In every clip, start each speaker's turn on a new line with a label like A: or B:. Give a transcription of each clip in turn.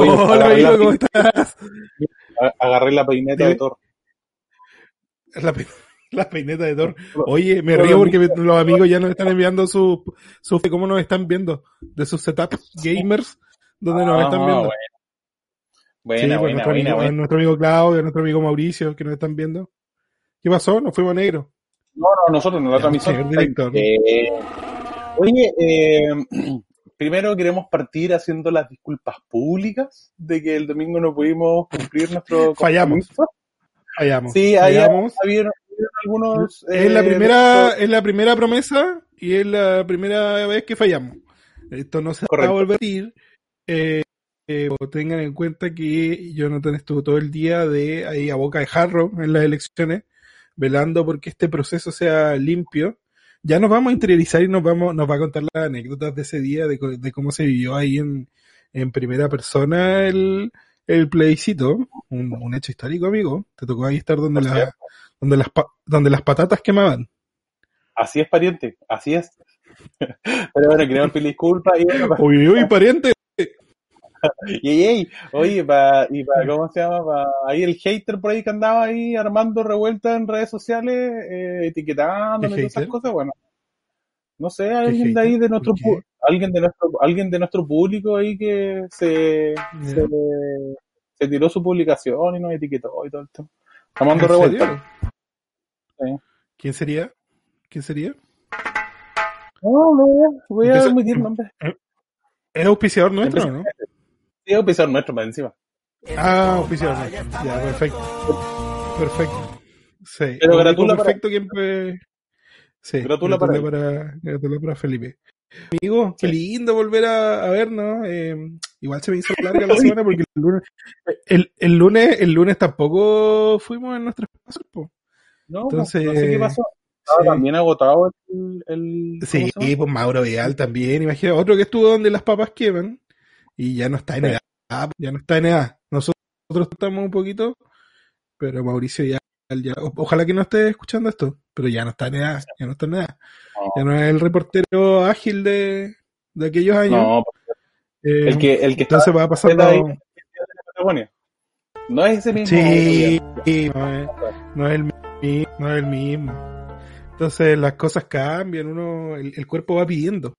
A: Oye,
B: Hola, amigo, ¿cómo estás?
A: agarré la peineta de Thor.
B: La, pe- la peineta de Thor. Oye, me río porque los amigos ya nos están enviando su, su cómo nos están viendo, de sus setups gamers, donde nos
A: Ah,
B: están viendo.
A: Buena,
B: Sí,
A: buena,
B: pues, nuestro,
A: buena,
B: amigo, nuestro amigo Claudio, nuestro amigo Mauricio, que nos están viendo. ¿Qué pasó? Nos fuimos negros.
A: No, no, nosotros, no la transmisión. Eh, oye, eh, primero queremos partir haciendo las disculpas públicas de que el domingo no pudimos cumplir nuestro
B: Fallamos.
A: compromiso.
B: Fallamos.
A: Sí,
B: Fallamos.
A: había, algunos...
B: Es la
A: eh,
B: primera, es la primera promesa y es la primera vez que fallamos. Esto no se va a volver a repetir. Eh, eh, tengan en cuenta que Jonathan estuvo todo el día de ahí a boca de jarro en las elecciones, velando porque este proceso sea limpio. Ya nos vamos a interiorizar y nos vamos, nos va a contar las anécdotas de ese día, de, de cómo se vivió ahí en, en primera persona el, el plebiscito. Un, un hecho histórico, amigo. Te tocó ahí estar donde, la- donde, las, donde las patatas quemaban.
A: Así es, pariente, así es. Pero bueno, queremos pedir disculpas y
B: Uy, uy, pariente.
A: y, y- y- oye, pa, y para, ¿cómo se llama? Pa, ahí el hater por ahí que andaba ahí armando revueltas en redes sociales, eh, etiquetándome y
B: ¿Qué
A: todas esas cosas, bueno. No sé, alguien de ahí de nuestro alguien de nuestro alguien de nuestro público ahí que se, se, se tiró su publicación y nos etiquetó y todo esto. Armando
B: ¿En
A: revueltas. Sí.
B: ¿Quién sería? ¿Quién sería?
A: No, no, voy a omitir nombres.
B: ¿Es auspiciador nuestro no?
A: Es pisar nuestro para encima.
B: Ah, auspiciador nuestro. Ya, perfecto. Perfecto. Sí.
A: Pero gratula para-
B: perfecto empe- Sí,
A: Gratula para
B: para, gratula para Felipe. Amigo, qué lindo volver a, a vernos. Eh, igual se me hizo larga la semana porque el lunes, el, el lunes, el lunes tampoco fuimos en nuestro espacio.
A: No,
B: Entonces,
A: no sé qué pasó. Estaba
B: sí.
A: también agotado el... el ¿cómo
B: Sí, pues Mauro Vidal también, imagina, otro que estuvo donde las papas queman y ya no está en edad, ya no está en edad. Nosotros estamos un poquito, pero Mauricio ya, ojalá que no esté escuchando esto, pero ya no está en edad, ya no está en edad.
A: No.
B: Ya no es el reportero ágil de, de aquellos años.
A: No,
B: Eh,
A: el que, el que está
B: entonces va pasando.
A: ahí. No es ese mismo.
B: Sí, no es, no es el mismo, no es el mismo. Entonces las cosas cambian, uno, el, el cuerpo va pidiendo,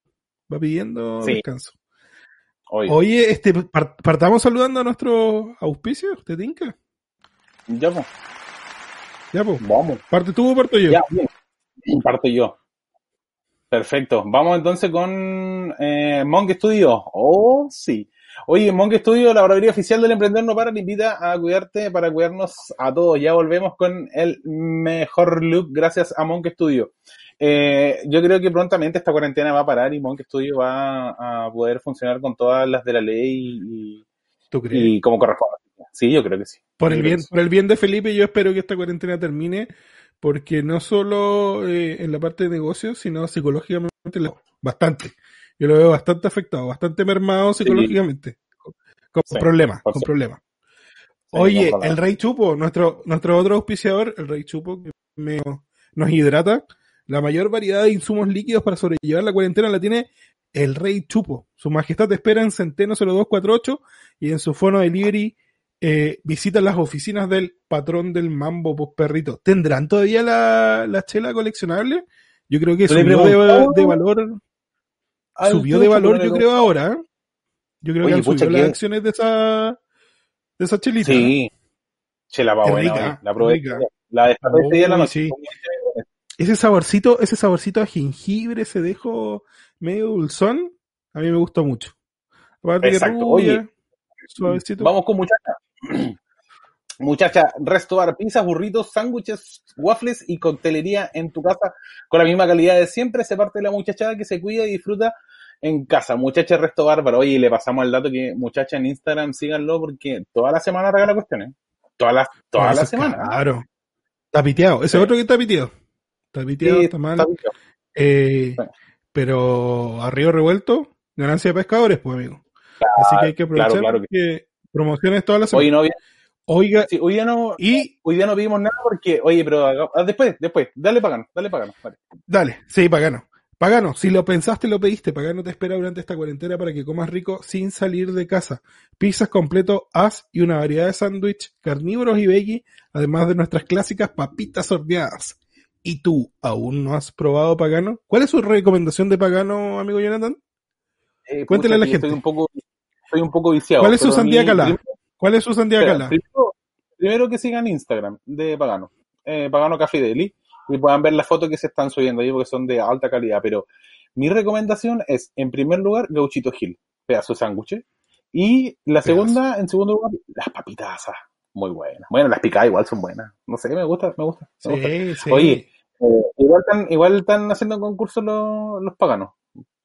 B: va pidiendo
A: Sí.
B: descanso.
A: Oye,
B: Oye, este, par- partamos saludando a nuestros auspicios, ¿te tinca?
A: ya, pues,
B: Ya, pues.
A: vamos.
B: ¿Parte tú o parto yo?
A: Ya, bien. Parto yo. Perfecto. Vamos entonces con eh, Monk Studio. Oh, sí. Oye, Monk Studio, la barbería oficial del emprendedor no para, te invita a cuidarte para cuidarnos a todos. Ya volvemos con el mejor look gracias a Monk Studio. Eh, yo creo que prontamente esta cuarentena va a parar y Monk Studio va a poder funcionar con todas las de la ley y,
B: ¿Tú crees?
A: y como corresponde. Sí, yo creo que sí.
B: por,
A: yo
B: el bien, por el bien de Felipe, yo espero que esta cuarentena termine, porque no solo eh, en la parte de negocios, sino psicológicamente, bastante. Yo lo veo bastante afectado, bastante mermado psicológicamente, con, con
A: Sí,
B: problemas, con problemas. Oye, el Rey Chupo, nuestro, nuestro otro auspiciador, el Rey Chupo, que me- nos hidrata. La mayor variedad de insumos líquidos para sobrellevar la cuarentena la tiene el Rey Chupo. Su majestad te espera en Centeno 0248 y en su fono delivery eh, visita las oficinas del patrón del mambo, perrito. ¿Tendrán todavía la, la chela coleccionable? Yo creo que subió de, de valor,
A: Al
B: subió de valor, yo creo, ahora. ¿eh? Yo creo
A: Oye,
B: que han subido las acciones de esa, de esa chelita.
A: Sí. Chela va buena,
B: rica.
A: La probé. La día de la
B: Uy,
A: noche.
B: sí. Ese saborcito, ese saborcito a jengibre, ese dejo medio dulzón, a mí me gustó mucho. Aparte que
A: Exacto.
B: rubia,
A: Oye,
B: suavecito.
A: Vamos con muchacha. Muchacha, resto bar, pizzas, burritos, sándwiches, waffles y coctelería en tu casa con la misma calidad de siempre. Se parte de la muchachada que se cuida y disfruta en casa. Muchacha Resto Bárbaro. Oye, le pasamos el dato que muchacha en Instagram, síganlo porque toda la semana regala cuestiones. Toda la, toda la
B: eso es
A: semana.
B: Claro. Está piteado. Ese
A: Sí.
B: otro que está piteado. Está piteado,
A: Sí,
B: está mal.
A: está.
B: Eh, pero a río revuelto, ganancia de pescadores, pues amigo. Así que hay que
A: claro,
B: aprovechar
A: claro que-
B: que promociones todas las semanas.
A: Hoy no, vi-
B: Oiga,
A: sí, hoy día no,
B: y
A: hoy día no vimos nada porque, oye, pero ah, después, después, dale pagano, dale pagano. Vale.
B: dale, sí, bacano. Pagano, si lo pensaste, lo pediste. Pagano te espera durante esta cuarentena para que comas rico sin salir de casa. Pizzas completo, as y una variedad de sándwich, carnívoros y veggie, además de nuestras clásicas papitas horneadas. ¿Y tú aún no has probado Pagano? ¿Cuál es su recomendación de Pagano, amigo Jonathan?
A: Eh,
B: Cuéntele a la gente.
A: Estoy un poco, estoy un poco viciado.
B: ¿Cuál es su sandía calá?
A: primero-
B: ¿Cuál es su sandía cala?
A: Primero, primero que sigan Instagram de Pagano, eh, Pagano Café Deli, y puedan ver las fotos que se están subiendo ahí porque son de alta calidad. Pero mi recomendación es, en primer lugar, Gauchito Gil, pedazo de sándwich. Y la segunda, en segundo lugar, las papitas. Muy buenas. Bueno, las picadas igual son buenas. No sé, me gusta, me gusta. me gusta.
B: Sí, sí.
A: Oye, Eh, igual están, igual están haciendo concursos los, los paganos.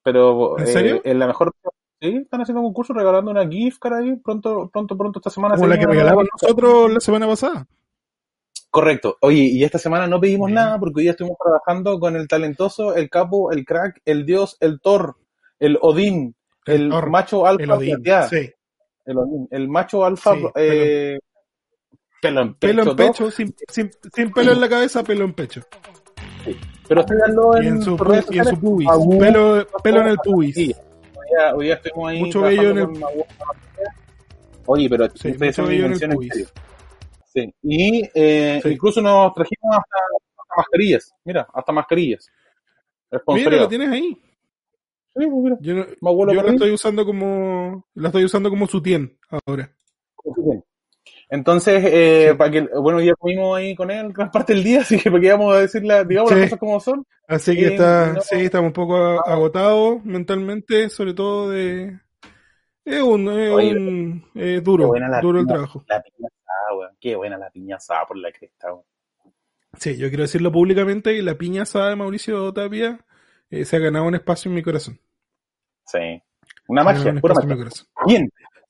A: Pero
B: ¿En
A: eh,
B: serio?
A: en la mejor sí, están haciendo concursos regalando una gift card ahí pronto, pronto, pronto esta semana.
B: Como
A: se
B: la que regalamos nosotros la semana pasada.
A: Correcto. Oye, y esta semana no pedimos
B: Bien.
A: nada porque hoy día estuvimos trabajando con el talentoso, el capo, el crack, el dios, el Thor, el Odín, el,
B: Thor,
A: macho alfa
B: El Odín. Sí.
A: el Odín, el macho alfa
B: Sí,
A: eh, pelo en pecho,
B: Pelo en pecho, sin, sin, sin pelo en la cabeza, pelo en pecho.
A: Pero síganlo
B: Y
A: en,
B: en su,
A: redes
B: y en su pubis.
A: Magu,
B: Pelo, pelo en el pubis.
A: Sí. Hoy día, hoy día estuvimos ahí
B: Mucho vello en
A: con Magu. Oye, pero
B: Sí,
A: ustedes
B: mucho
A: son
B: vello en el
A: en
B: pubis.
A: serio. Sí. Y eh,
B: Sí.
A: incluso nos trajimos hasta, hasta mascarillas. Mira, hasta mascarillas.
B: Mira, lo tienes ahí.
A: Sí, pues mira.
B: Yo, no- yo la estoy usando como la estoy usando como sutien ahora.
A: Entonces, eh,
B: Sí.
A: para que, bueno, ya comimos ahí con él gran parte del día, así que para que vamos a decir la, digamos
B: Sí.
A: las cosas como son.
B: Así que
A: Eh,
B: está,
A: no-
B: sí, estamos un poco a- agotados mentalmente, sobre todo de es un, es
A: Oye,
B: un eh, duro, duro el trabajo.
A: La piña asada, weón. Qué buena la piña asada por la cresta, weón.
B: Sí, yo quiero decirlo públicamente que la piña asada de Mauricio Tapia eh, se ha ganado un espacio en mi corazón.
A: Sí. Una magia,
B: un
A: pura
B: espacio en mi
A: magia.
B: corazón.
A: Bien.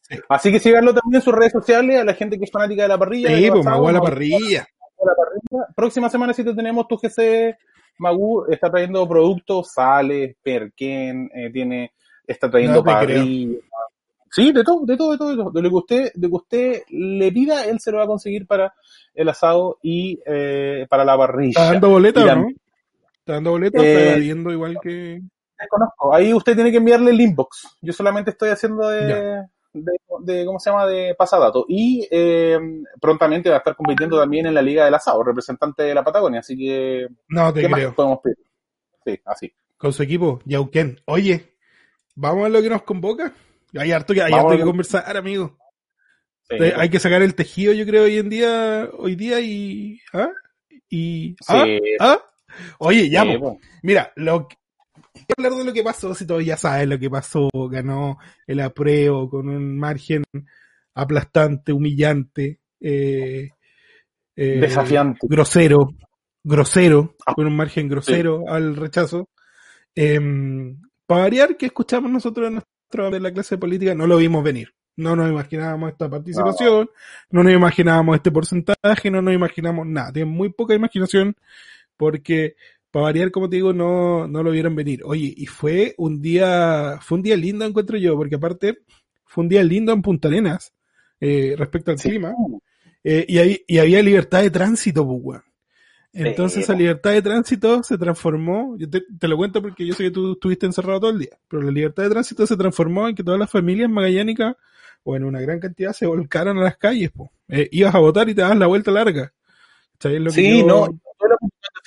B: Sí.
A: Así que síganlo también en sus redes sociales, a la gente que es fanática de la parrilla.
B: Sí, pues
A: Magu-
B: parrilla.
A: la parrilla. Próxima semana sí te tenemos tu GC. Magu está trayendo productos, sales, perquén, eh, tiene, está trayendo
B: No
A: parrilla. Sí, de todo, de todo, de todo, de todo. De lo que usted, de que usted le pida, él se lo va a conseguir para el asado y eh, para la parrilla.
B: ¿Está dando boleta no? ¿Está dando boleta
A: Eh,
B: está igual que...?
A: Desconozco. Ahí usted tiene que enviarle el inbox. Yo solamente estoy haciendo de, de, de- ¿cómo se llama? De pasadato. Y eh, prontamente va a estar compitiendo también en la Liga del Asado, representante de la Patagonia. Así que,
B: No te
A: ¿qué más
B: creo.
A: podemos pedir? Sí, así.
B: Con su equipo, Yauken. Oye, ¿vamos a lo que nos convoca? Hay harto que, hay harto que conversar, amigo.
A: Sí.
B: Hay que sacar el tejido, yo creo, hoy en día, hoy día y... ¿Ah? Y... ¿Ah?
A: Sí,
B: ¿Ah? Oye, ya,
A: sí.
B: Mira, lo que- hablar de lo que pasó, si todos ya saben lo que pasó, ganó el apruebo con un margen aplastante, humillante, eh, eh,
A: Desafiante.
B: grosero, grosero,
A: Ah,
B: con un margen grosero al rechazo. Em, para variar, que escuchamos nosotros en nuestra de la clase política, no lo vimos venir. No nos imaginábamos esta participación, no, nos imaginábamos este porcentaje, no nos imaginamos nada. Tienen muy poca imaginación porque, para variar, como te digo, no, no lo vieron venir. Oye, y fue un día, fue un día lindo, encuentro yo, porque aparte, fue un día lindo en Punta Arenas, eh, respecto al
A: Sí.
B: clima. Eh, y, ahí- y había libertad de tránsito, pues, weón. Entonces esa libertad de tránsito se transformó, yo te, te lo cuento porque yo sé que tú estuviste encerrado todo el día, pero la libertad de tránsito se transformó en que todas las familias magallánicas, o en una gran cantidad, se volcaron a las calles. Po. Eh, ibas a votar y te dabas la vuelta larga. ¿Sabes lo que
A: Sí,
B: yo-
A: no.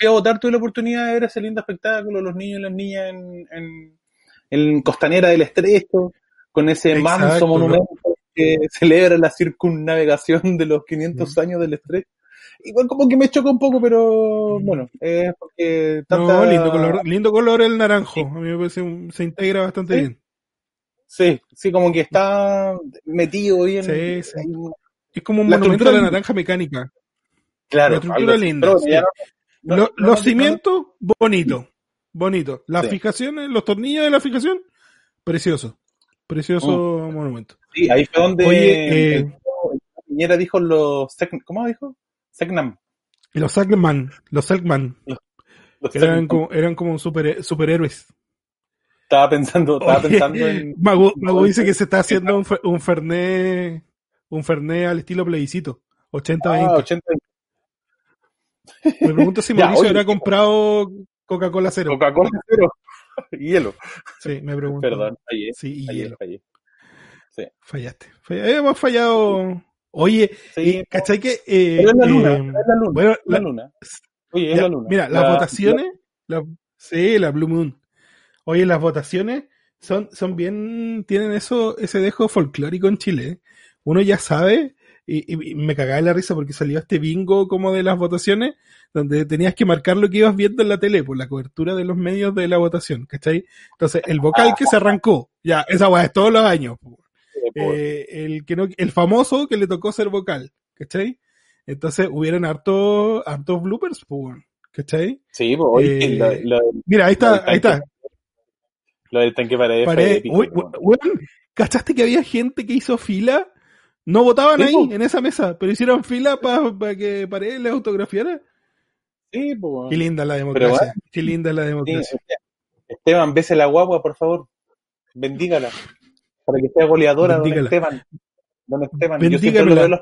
A: Fui a votar, tuve la oportunidad de ver ese lindo espectáculo, los niños y las niñas en, en, en Costanera del Estrecho, con ese
B: Exacto,
A: manso
B: ¿no?
A: monumento que celebra la circunnavegación de los 500
B: Mm.
A: años del Estrecho. Igual como que me choca un poco, pero bueno, es porque tanta...
B: No, lindo color, lindo color el naranjo. A mí me parece un- se integra bastante
A: Sí.
B: bien.
A: Sí, sí, como que está metido bien.
B: Sí, sí. Es como un
A: La
B: monumento a la naranja mecánica.
A: Claro,
B: La estructura linda, sí.
A: no- no-
B: Lo-
A: no-
B: los cimientos, bonito. Bonito. Las
A: Sí.
B: fijaciones, los tornillos de la fijación, precioso. Precioso
A: Mm.
B: monumento.
A: Sí, ahí fue donde
B: Oye, eh,
A: Piñera dijo los... ¿Cómo dijo? Secnam.
B: Los Selkman, los Selkman,
A: Los
B: eran como, eran como super, superhéroes.
A: Estaba pensando, estaba
B: Oye,
A: pensando en...
B: Mago, Mago dice que se está haciendo un, un Fernet, un Fernet al estilo plebiscito. 80-20.
A: Ah, 80
B: Me pregunto si Mauricio habrá comprado Coca-Cola cero.
A: Coca-Cola cero. hielo.
B: Sí, me pregunto.
A: Perdón, fallé.
B: Sí, y
A: Fallé,
B: hielo.
A: fallé. Sí.
B: Fallaste. Fall- Hemos fallado. Oye,
A: Sí,
B: y, ¿cachai que? eh,
A: Pero es la luna,
B: eh,
A: es la luna.
B: bueno,
A: la
B: la-
A: luna. Oye, es
B: ya,
A: la luna.
B: Mira, las
A: La-
B: votaciones. la- sí, la Blue Moon. Oye, las votaciones son, son bien. Tienen eso, ese dejo folclórico en Chile. ¿eh? Uno ya sabe. Y, y- me cagaba de la risa porque salió este bingo como de las votaciones, donde tenías que marcar lo que ibas viendo en la tele, por la cobertura de los medios de la votación, ¿cachai? Entonces, el vocal que se arrancó, ya, esa weá es todos los años.
A: eh, po,
B: Eh, el que no, el famoso que le tocó ser vocal, ¿cachai? Entonces hubieron hartos, hartos bloopers, pues, ¿cachai?
A: sí, po, oye,
B: eh,
A: lo, lo-
B: Mira, ahí está, ahí está.
A: lo del tanque pared fue
B: Pared,
A: épico,
B: uy, ¿cachaste que había gente que hizo fila? No votaban ahí,
A: po.
B: en esa mesa, pero hicieron fila para que Pared les autografiara.
A: Sí, po.
B: Qué linda la democracia, qué linda la
A: Sí,
B: democracia.
A: Esteban, bese la guagua, por favor. Bendígala. Para que sea goleadora, don
B: Bendígala.
A: Esteban. Don Esteban. Yo siempre lo veo los.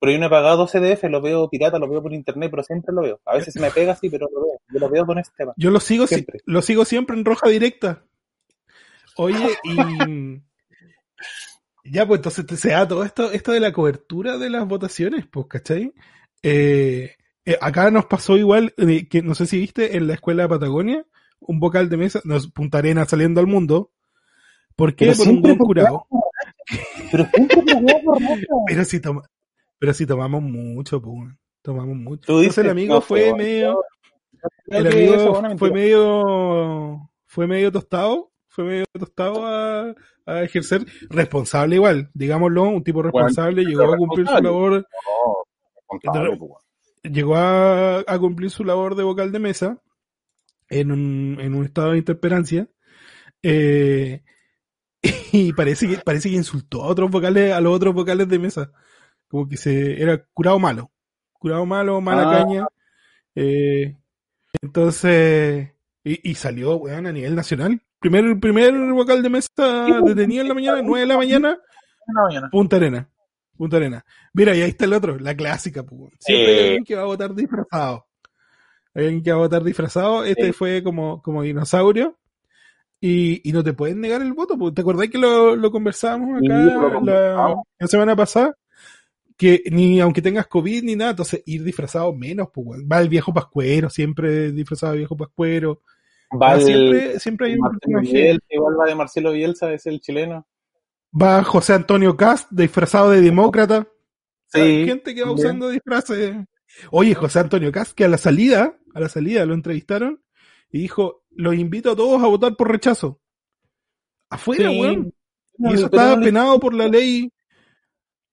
A: Pero yo no he pagado 12 DF, lo veo pirata, lo veo por internet, pero siempre lo veo. A veces se me pega así, pero lo veo. Yo lo veo con Esteban.
B: Yo lo sigo, si-
A: Siempre.
B: lo sigo siempre en roja directa. Oye, y ya, pues entonces te- se da todo esto, esto de la cobertura de las votaciones, pues, ¿cachai? Eh, eh, acá nos pasó igual, eh, que no sé si viste, en la escuela de Patagonia, un vocal de mesa, nos, Punta Arena saliendo al mundo. ¿Por qué?
A: Pero
B: Por un buen curado.
A: Pero.
B: Pero si, toma, pero si tomamos mucho, pues, tomamos mucho.
A: Tú
B: Entonces el amigo
A: no,
B: fue medio, el amigo fue medio fue medio tostado fue medio tostado a, a ejercer. Responsable igual digámoslo un tipo responsable llegó a cumplir su labor.
A: No, po.
B: llegó a, a cumplir su labor de vocal de mesa en un, en un estado de interperancia eh, y parece que parece que insultó a otros vocales a los otros vocales de mesa. Como que se era curado malo curado malo mala
A: Ah.
B: caña eh, entonces y, y salió weón, a nivel nacional primer primer vocal de mesa
A: pues,
B: detenido en la mañana 9 de la mañana. Punta Arena. Punta Arena. Mira, y ahí está el otro, la clásica, pues. Siempre hay
A: Eh.
B: alguien que va a votar disfrazado. Hay alguien que va a votar disfrazado. Este
A: Sí.
B: fue como, como dinosaurio. Y, y no te pueden negar el voto. pues. ¿Te acordás que lo, lo conversábamos
A: Sí,
B: acá
A: lo
B: la, semana pasada? Que ni aunque tengas COVID ni nada, entonces ir disfrazado menos, pues. Va el viejo pascuero, siempre disfrazado de viejo pascuero.
A: Va el-
B: siempre, siempre hay un personaje.
A: Igual va de Marcelo Bielsa, es el chileno.
B: Va José Antonio Cast, disfrazado de demócrata.
A: Sí,
B: Hay gente que va usando disfraces. Oye, José Antonio Cast, que a la salida, a la salida lo entrevistaron y dijo, los invito a todos a votar por rechazo. Afuera,
A: Sí.
B: weón.
A: No,
B: Y eso estaba
A: no le-
B: penado por la ley.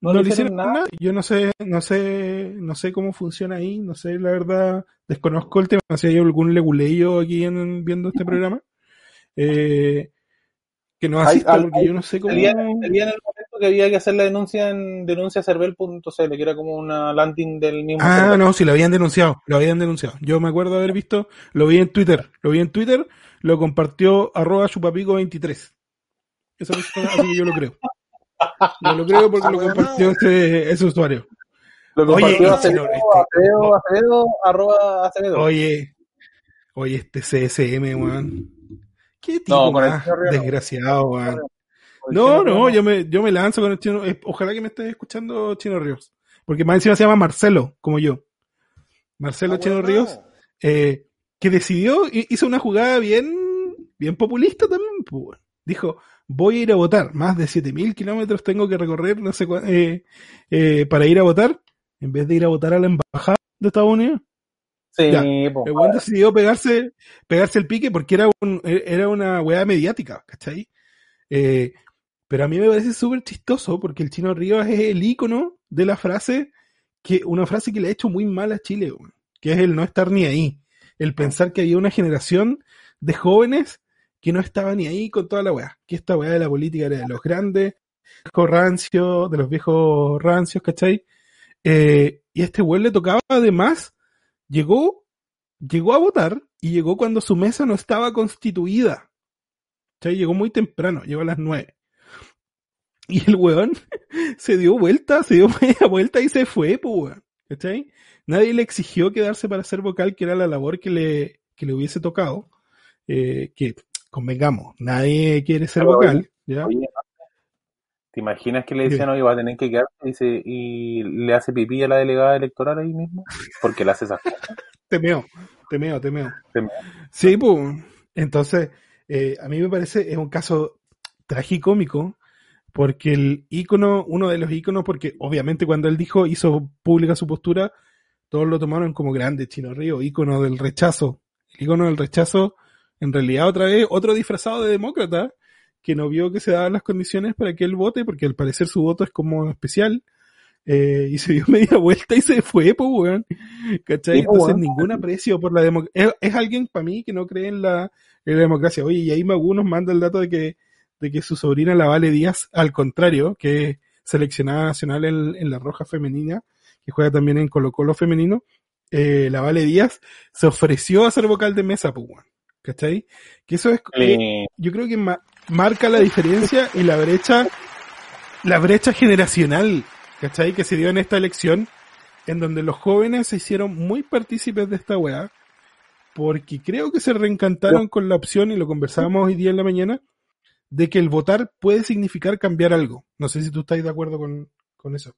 A: no
B: No,
A: le
B: le hicieron
A: hicieron
B: nada.
A: nada.
B: Yo no sé, no sé, no sé cómo funciona ahí, no sé, la verdad, desconozco el tema, si hay algún leguleyo aquí en, viendo este programa. Eh, que nos
A: Hay-
B: asista,
A: al-
B: porque
A: hay-
B: yo no sé cómo.
A: Salía en el momento que había que hacer la denuncia en denunciacervel.cl, que era como una landing del mismo.
B: Ah, no, sí, lo habían denunciado, lo habían denunciado. Yo me acuerdo haber visto, lo vi en Twitter, lo vi en Twitter, lo compartió arroba chupapico23. Eso es, así que yo lo creo. Yo lo creo porque lo compartió ese, ese usuario.
A: Lo compartió Acevedo,
B: este-
A: Acevedo, Acevedo, arroba Acevedo.
B: Oye, oye, este CSM, weón. Qué tipo
A: No,
B: más desgraciado, weón. No, no, yo me, yo me lanzo con el chino. eh, Ojalá que me estés escuchando Chino Ríos. Porque más encima se llama Marcelo, como yo. Marcelo
A: Ah,
B: Chino
A: bueno.
B: Ríos. eh, que decidió, hi- hizo una jugada bien, bien populista también. pues. Dijo, voy a ir a votar, más de 7000 kilómetros tengo que recorrer, no sé cuá- eh, eh, para ir a votar, en vez de ir a votar a la embajada de Estados Unidos.
A: Sí,
B: Ya.
A: po.
B: El decidió pegarse, pegarse el pique porque era, un, era una weá mediática, ¿cachai? Eh, pero a mí me parece súper chistoso porque el Chino Ríos es el ícono de la frase, que una frase que le ha hecho muy mal a Chile, que es el no estar ni ahí. El pensar que había una generación de jóvenes que no estaba ni ahí con toda la weá. Que esta weá de la política era de los grandes, viejos rancios, de los viejos rancios, ¿cachai? Eh, y a este weón le tocaba además, llegó, llegó a votar y llegó cuando su mesa no estaba constituida. ¿Cachai? Llegó muy temprano, llegó a las nueve. Y el weón se dio vuelta, se dio media vuelta y se fue, pues weón. ¿Cachai? Nadie le exigió quedarse para ser vocal, que era la labor que le, que le hubiese tocado. Eh, que convengamos, nadie quiere ser
A: Pero,
B: vocal, ¿ya?
A: Oye, ¿te imaginas que le decían, oye, va a tener que quedarse y, se- y le hace pipí a la delegada electoral ahí mismo? Porque le hace esas cosas.
B: Temeo, temeo, temeo.
A: Temeo.
B: Sí, pues. Entonces, eh, a mí me parece, es un caso tragicómico, porque el ícono, uno de los íconos, porque obviamente cuando él dijo, hizo pública su postura, todos lo tomaron como grande, Chino Río, ícono del rechazo. El ícono del rechazo, en realidad otra vez, otro disfrazado de demócrata, que no vio que se daban las condiciones para que él vote, porque al parecer su voto es como especial, eh, y se dio media vuelta y se fue, pues, weón. ¿Cachai? Entonces, ningún aprecio por la democracia. Es, es alguien para mí que no cree en la, en la democracia. Oye, y ahí Magu nos manda el dato de que, de que su sobrina, la Vale Díaz, al contrario, que es seleccionada nacional en, en la Roja Femenina, que juega también en Colo Colo Femenino, eh, la Vale Díaz se ofreció a ser vocal de mesa, pues, weón. ¿Cachai? Que eso es, eh, yo creo que marca la diferencia y la brecha, la brecha generacional, ¿cachai? Que se dio en esta elección, en donde los jóvenes se hicieron muy partícipes de esta weá, porque creo que se reencantaron con la opción, y lo conversábamos hoy día en la mañana, de que el votar puede significar cambiar algo. No sé si tú estás de acuerdo con, con eso.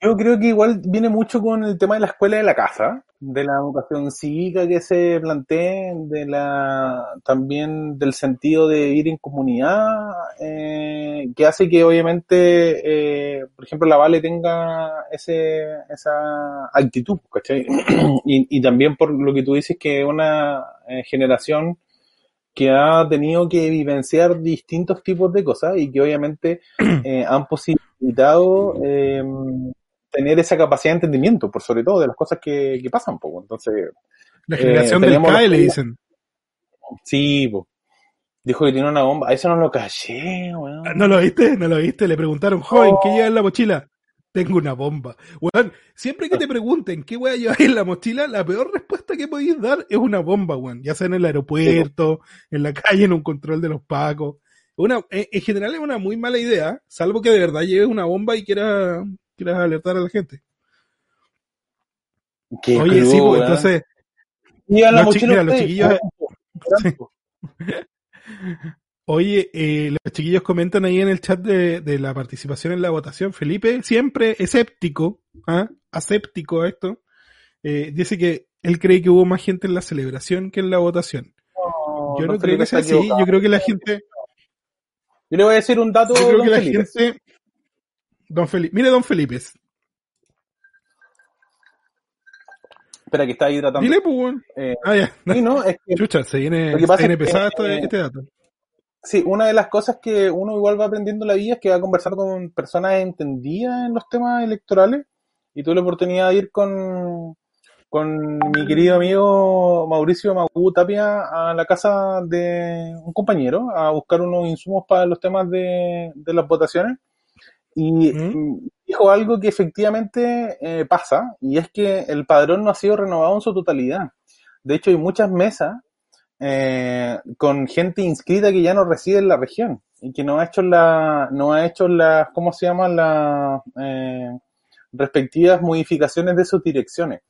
A: Yo creo que igual viene mucho con el tema de la escuela de la casa, de la educación cívica que se plantea, de la también del sentido de ir en comunidad, eh, que hace que obviamente, eh, por ejemplo, la Vale tenga ese, esa actitud, ¿cachai? y, y también por lo que tú dices que es una eh, generación que ha tenido que vivenciar distintos tipos de cosas y que obviamente eh, han posibilitado eh, tener esa capacidad de entendimiento, por sobre todo de las cosas que, que pasan, poco. Entonces,
B: La
A: Eh,
B: generación del
A: teníamos
B: CAE le dicen.
A: sí, po. dijo que tiene una bomba. A eso no lo caché, weón.
B: ¿No lo viste? ¿No lo viste? Le preguntaron, joven, ¿qué lleva en la mochila? Tengo una bomba. Weón, siempre que te pregunten qué voy a llevar en la mochila, la peor respuesta que podéis dar es una bomba, weón. Ya sea en el aeropuerto, en la calle, en un control de los pacos. Una, en general es una muy mala idea, salvo que de verdad lleves una bomba y quieras, quieras alertar a la gente.
A: Qué
B: Oye,
A: crudo,
B: sí, pues entonces,
A: la
B: los mira, los chiquillos-
A: Sí.
B: Oye, eh, los chiquillos comentan ahí en el chat de, de la participación en la votación. Felipe, siempre escéptico, ¿ah? aséptico a esto, eh, dice que él cree que hubo más gente en la celebración que en la votación.
A: No,
B: Yo no creo que sea así. Yo creo que la gente,
A: Yo le voy a decir un dato,
B: yo creo que la
A: Felipe.
B: gente, Don Felipe, mire Don Felipe,
A: Espera, que está hidratando.
B: dile pues.
A: Eh,
B: Ah, ya,
A: sí, no, es que
B: chucha, se viene,
A: Lo que
B: se viene
A: es
B: pesado esto-
A: eh,
B: este dato.
A: Sí, una de las cosas que uno igual va aprendiendo en la vida es que va a conversar con personas entendidas en los temas electorales y tuve la oportunidad de ir con, con mi querido amigo Mauricio Magu Tapia a la casa de un compañero a buscar unos insumos para los temas de, de las votaciones y dijo algo que efectivamente eh, pasa y es que el padrón no ha sido renovado en su totalidad. De hecho, hay muchas mesas eh, con gente inscrita que ya no reside en la región y que no ha hecho la, no ha hecho las, ¿cómo se llaman? Las eh, respectivas modificaciones de sus direcciones.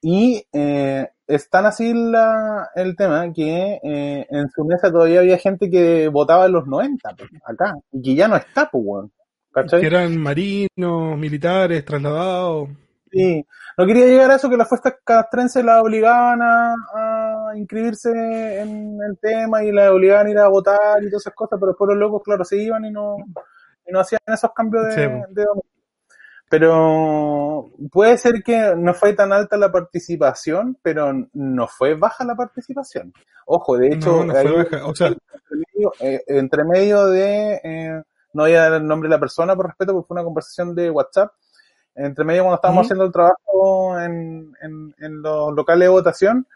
A: Y eh, es tan así la, el tema que eh, en su mesa todavía había gente que votaba en los 90, pues, acá, y que ya no está, pues, weón. ¿Cachai?
B: Que eran marinos, militares, trasladados.
A: Sí, no quería llegar a eso que las fuerzas castrenses la obligaban a, a inscribirse en el tema y la obligaban a ir a votar y todas esas cosas, pero después los locos, claro, se iban y no, y no hacían esos cambios
B: Sí,
A: de, domicilio. Pero puede ser que no fue tan alta la participación, pero no fue baja la participación. Ojo, de hecho,
B: No, no fue
A: hay-
B: baja. O sea,
A: entre medio, eh, entre medio de, eh, no voy a dar el nombre de la persona por respeto, porque fue una conversación de WhatsApp, entre medio cuando estábamos haciendo el trabajo en, en, en los locales de votación,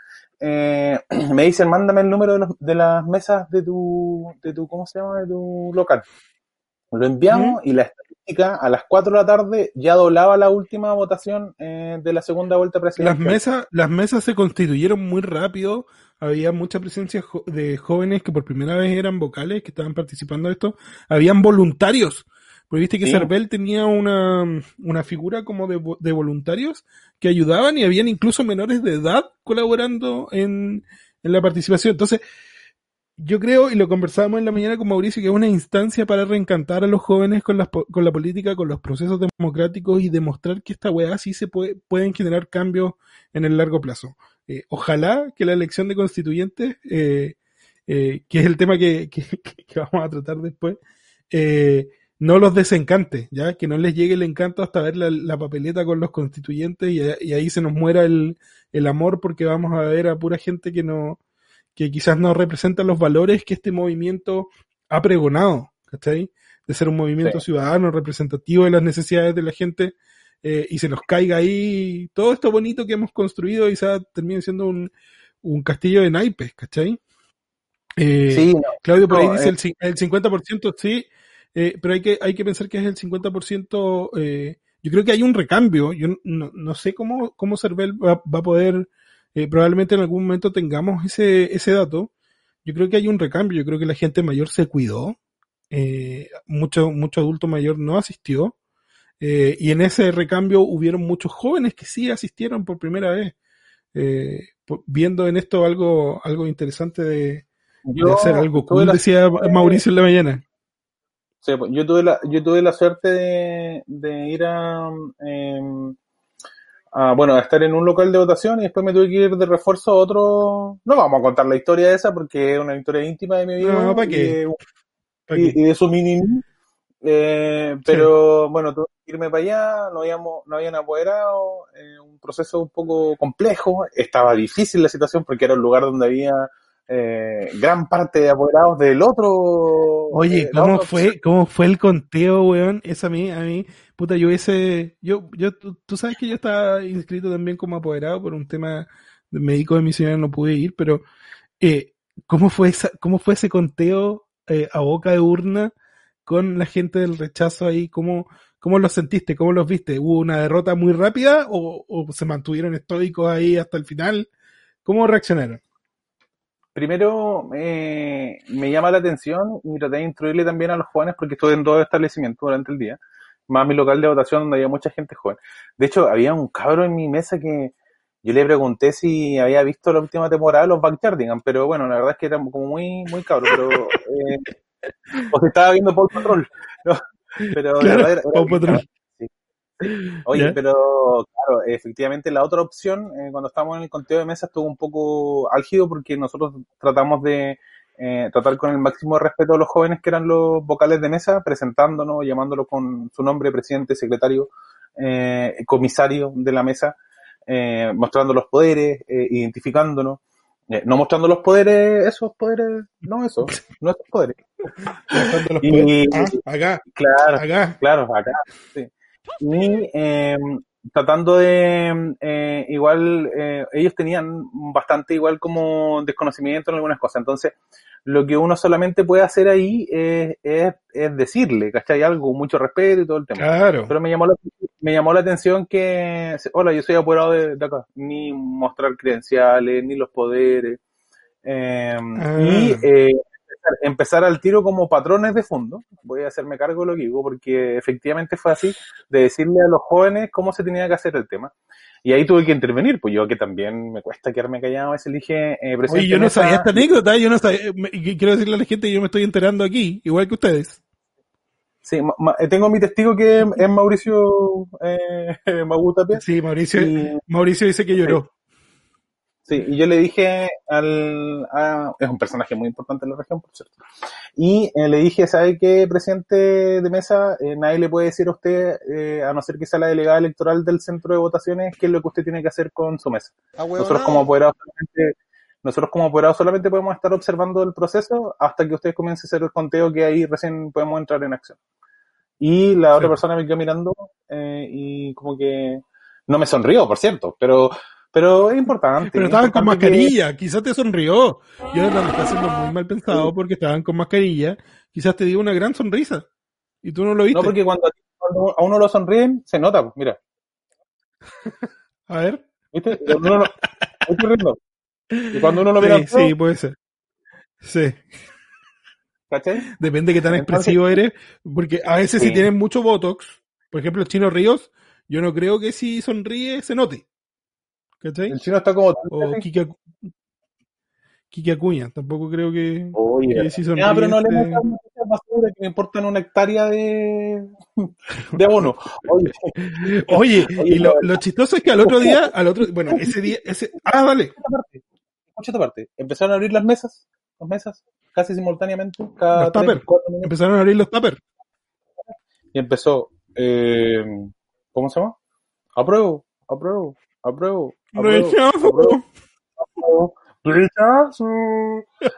A: eh, me dicen, mándame el número de, los- de las mesas de tu, de tu, ¿cómo se llama? De tu local. Lo enviamos y la a las 4 de la tarde ya doblaba la última votación eh, de la segunda vuelta
B: Las
A: presidencial.
B: mesas, las mesas se constituyeron muy rápido. Había mucha presencia de jóvenes que por primera vez eran vocales, que estaban participando de esto. Habían voluntarios. Porque viste que
A: Sí.
B: Cervel tenía una, una figura como de, de voluntarios que ayudaban y habían incluso menores de edad colaborando en, en la participación. Entonces, yo creo, y lo conversábamos en la mañana con Mauricio, que es una instancia para reencantar a los jóvenes con, las con la política, con los procesos democráticos y demostrar que esta weá sí se puede, pueden generar cambios en el largo plazo. Eh, ojalá que la elección de constituyentes, eh, eh, que es el tema que, que- que vamos a tratar después, eh, no los desencante, ya que no les llegue el encanto hasta ver la, la papeleta con los constituyentes y, y ahí se nos muera el amor porque vamos a ver a pura gente que no que quizás no representa los valores que este movimiento ha pregonado, ¿cachai? De ser un movimiento
A: Sí.
B: ciudadano representativo de las necesidades de la gente eh, y se nos caiga ahí todo esto bonito que hemos construido y se termine siendo un, un castillo de naipes, ¿cachai? Eh,
A: Sí, no,
B: Claudio por ahí dice
A: eh.
B: el, cin- el 50%, sí, eh, pero hay que, hay que pensar que es el 50%, eh, yo creo que hay un recambio, yo no, no sé cómo, cómo Cervel va, va a poder, eh, probablemente en algún momento tengamos ese, ese dato, yo creo que hay un recambio, yo creo que la gente mayor se cuidó, eh, mucho, mucho adulto mayor no asistió, eh, y en ese recambio hubieron muchos jóvenes que sí asistieron por primera vez, eh, viendo en esto algo, algo interesante de, de
A: yo
B: hacer algo cool,
A: la
B: decía Mauricio en la mañana.
A: Sí, pues, yo tuve la, yo tuve la suerte de, de ir a, em, a, bueno, a estar en un local de votación y después me tuve que ir de refuerzo a otro. No vamos a contar la historia de esa porque es una historia íntima de mi vida. Y de su mini eh, pero bueno, tuve que irme para allá, no habíamos, no habían apoderado, eh, un proceso un poco complejo, estaba difícil la situación porque era un lugar donde había eh, gran parte de apoderados del otro.
B: Oye,
A: eh,
B: ¿cómo fue, cómo fue el conteo, weón? Eso a mí, a mí, puta, yo ese, yo, yo, tú, tú sabes que yo estaba inscrito también como apoderado por un tema de médico de mi señora, no pude ir, pero, eh, ¿cómo fue esa, cómo fue ese conteo eh, a boca de urna con la gente del rechazo ahí? ¿Cómo, cómo los sentiste? ¿Cómo los viste? ¿Hubo una derrota muy rápida o, o se mantuvieron estoicos ahí hasta el final? ¿Cómo reaccionaron?
A: Primero, eh, me llama la atención y traté de instruirle también a los jóvenes porque estuve en dos establecimientos durante el día, más mi local de votación donde había mucha gente joven. De hecho, había un cabro en mi mesa que yo le pregunté si había visto la última temporada de los Backyardigans, pero bueno, la verdad es que era como muy, muy cabro, pero, eh, o que estaba viendo Paul Patrol, ¿no? pero la
B: Claro,
A: verdad era- era
B: Paw
A: bien
B: Patrol.
A: cabro. Sí. Oye,
B: ¿Ya?
A: pero claro, efectivamente la otra opción, eh, cuando estábamos en el conteo de mesa, estuvo un poco álgido porque nosotros tratamos de eh, tratar con el máximo respeto a los jóvenes que eran los vocales de mesa, presentándonos, llamándolos con su nombre, presidente, secretario, eh, comisario de la mesa, eh, mostrando los poderes, eh, identificándonos. Eh, no mostrando los poderes, esos poderes, no esos, no esos poderes.
B: Mostrando los
A: Y-
B: poderes. Ah, acá,
A: Claro,
B: acá.
A: Claro, acá, sí. Y eh, tratando de, eh, igual, eh, ellos tenían bastante igual como desconocimiento en algunas cosas. Entonces, lo que uno solamente puede hacer ahí es, es, es decirle, ¿cachai? Algo, mucho respeto y todo el tema.
B: Claro.
A: Pero me llamó la, me llamó la atención que, hola, yo soy apoderado de, de acá, ni mostrar credenciales, ni los poderes. Eh,
B: Ah.
A: Y empezar, empezar al tiro como patrones de fondo. Voy a hacerme cargo de lo que digo, porque efectivamente fue así, de decirle a los jóvenes cómo se tenía que hacer el tema. Y ahí tuve que intervenir, pues yo que también me cuesta quedarme callado, a veces le dije, eh, presidente
B: Oye, yo no sabía esta anécdota, yo no sabía, me- quiero decirle a la gente, yo me estoy enterando aquí, igual que ustedes.
A: Sí, ma- ma- tengo mi testigo que es Mauricio eh, Magu.
B: Sí, Mauricio,
A: Y,
B: Mauricio dice que lloró.
A: Sí, y yo le dije al... a- es un personaje muy importante en la región, por cierto. Y eh, le dije, ¿sabe qué, presidente de mesa? Eh, nadie le puede decir a usted, eh, a no ser que sea la delegada electoral del centro de votaciones, qué es lo que usted tiene que hacer con su mesa. Nosotros como apoderados solamente, nosotros como apoderados solamente podemos estar observando el proceso hasta que ustedes comiencen a hacer el conteo que ahí recién podemos entrar en acción. Y la otra persona me quedó mirando y como que no me sonrió, por cierto, pero pero es importante.
B: Pero
A: es
B: estaban con
A: que-
B: mascarilla, quizás te sonrió. Yo lo está haciendo muy mal pensado porque estaban con mascarilla, quizás te dio una gran sonrisa. Y tú no lo viste.
A: No, porque cuando, cuando a uno lo sonríen, se nota, pues, mira,
B: A ver.
A: ¿viste? Uno lo- me estoy riendo. Y cuando uno lo mira,
B: Sí, sí, puede ser. Sí.
A: ¿cachai?
B: Depende de qué tan
A: Entonces-
B: expresivo eres, porque a veces si tienen mucho Botox, por ejemplo, el Chino Ríos, yo no creo que si sonríe se note. ¿Cachai?
A: El chino está como...
B: O Kike, Quique Acuña. Tampoco creo que,
A: Oye,
B: que sonríe
A: ah, pero no le
B: este-
A: basura que me importan una hectárea de, de abono. Oye,
B: Oye, y lo, lo chistoso es que al otro día, al otro, bueno, ese día, ese, ah, dale,
A: esta parte, escucha esta parte. Empezaron a abrir las mesas, las mesas, casi simultáneamente, cada
B: Los
A: minutos.
B: empezaron a abrir los tuppers.
A: Y empezó, eh, ¿cómo se llama? Apruebo, apruebo, apruebo,
B: Rechazo.
A: rechazo,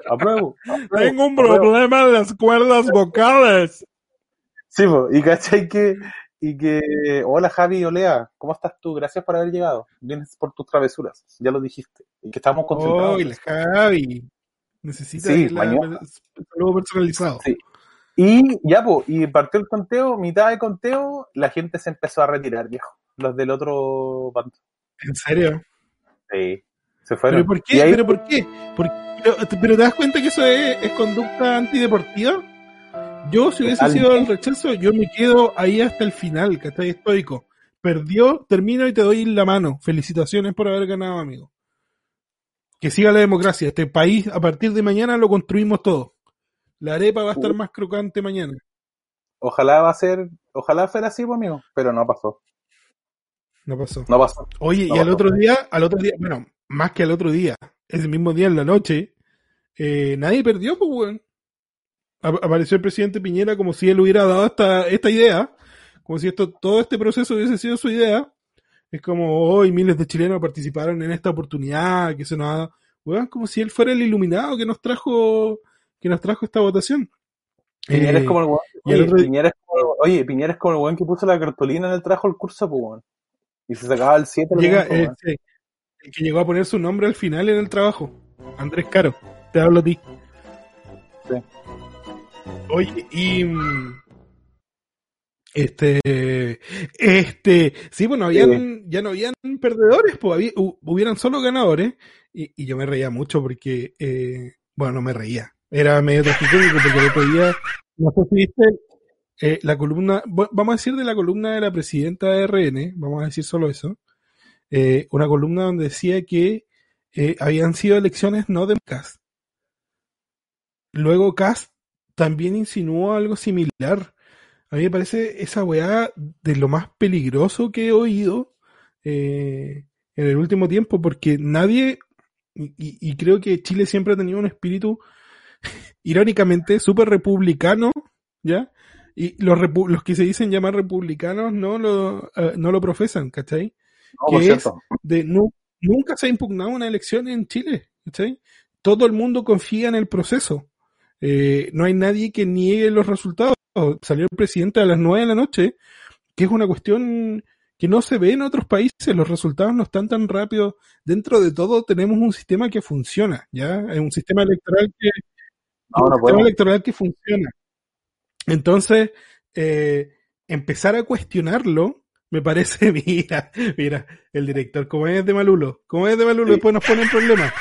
A: apruebo,
B: Tengo un problema en las cuerdas vocales.
A: Sí, po, y cachai que, y que, hola Javi Olea, ¿cómo estás tú? Gracias por haber llegado. Vienes por tus travesuras, ya lo dijiste. Y que estamos concentrados.
B: Oh, y la Javi. Necesita
A: Sí,
B: la- saludo personalizado.
A: Sí. Y ya, pues, y partió el conteo, mitad de conteo, la gente se empezó a retirar, viejo. Los del otro bando.
B: ¿En serio?
A: Sí, se fueron.
B: ¿Pero por qué?
A: ahí-
B: ¿Pero por qué? Por- pero, pero te das cuenta que eso es, es conducta antideportiva. Yo, si hubiese sido el rechazo, yo me quedo ahí hasta el final, que está estoico. Perdió, termino y te doy la mano. Felicitaciones por haber ganado, amigo. Que siga la democracia. Este país, a partir de mañana, lo construimos todo. La arepa va a estar más crocante mañana.
A: Ojalá va a ser, ojalá fuera así, pues, amigo, pero no pasó.
B: No pasó.
A: No pasó.
B: Oye,
A: No
B: y al otro día, al otro día, bueno, más que al otro día, ese mismo día en la noche, eh, nadie perdió, pues, weón. Ap- Apareció el presidente Piñera como si él hubiera dado esta, esta idea, como si esto, todo este proceso hubiese sido su idea. Es como hoy miles de chilenos participaron en esta oportunidad, que se nos ha dado, weón, como si él fuera el iluminado que nos trajo, que nos trajo esta votación.
A: Piñera es
B: Eh,
A: como el weón.
B: el
A: Oye, Piñera es como, el weón que puso la cartulina en el trabajo del curso, pues, weón. Y se sacaba el 7
B: Llega, eh, sí, el que llegó a poner su nombre al final en el trabajo. Andrés Caro, te hablo a ti.
A: Sí.
B: Oye, y. mm, Este. Este. Sí, bueno, habían, ya no habían perdedores, pues había, hu- hubieran solo ganadores. Y, y yo me reía mucho porque. eh, bueno, no me reía. Era medio porque el otro día. No sé si viste eh, la columna. Vamos a decir de la columna de la presidenta de RN. Vamos a decir solo eso eh, una columna donde decía que eh, habían sido elecciones no democráticas. Luego Cast también insinuó algo similar. A mí me parece esa weá de lo más peligroso que he oído en el último tiempo, porque nadie, y- y creo que Chile siempre ha tenido un espíritu, irónicamente, súper republicano, ¿ya? Y los, repu- los que se dicen llamar republicanos no lo, eh, no lo profesan, ¿cachai?
A: No, por
B: que
A: cierto.
B: de nu- nunca se ha impugnado una elección en Chile. ¿cachai? Todo el mundo confía en el proceso. Eh, no hay nadie que niegue los resultados. Salió el presidente a las nueve de la noche, que es una cuestión que no se ve en otros países. Los resultados no están tan rápidos. Dentro de todo tenemos un sistema que funciona, ¿ya? Es un sistema electoral que,
A: No,
B: un
A: no
B: sistema electoral que funciona. Entonces, eh, empezar a cuestionarlo, me parece, mira, mira, el director, como es de Malulo, como es de Malulo,
A: Sí.
B: después nos pone en problemas.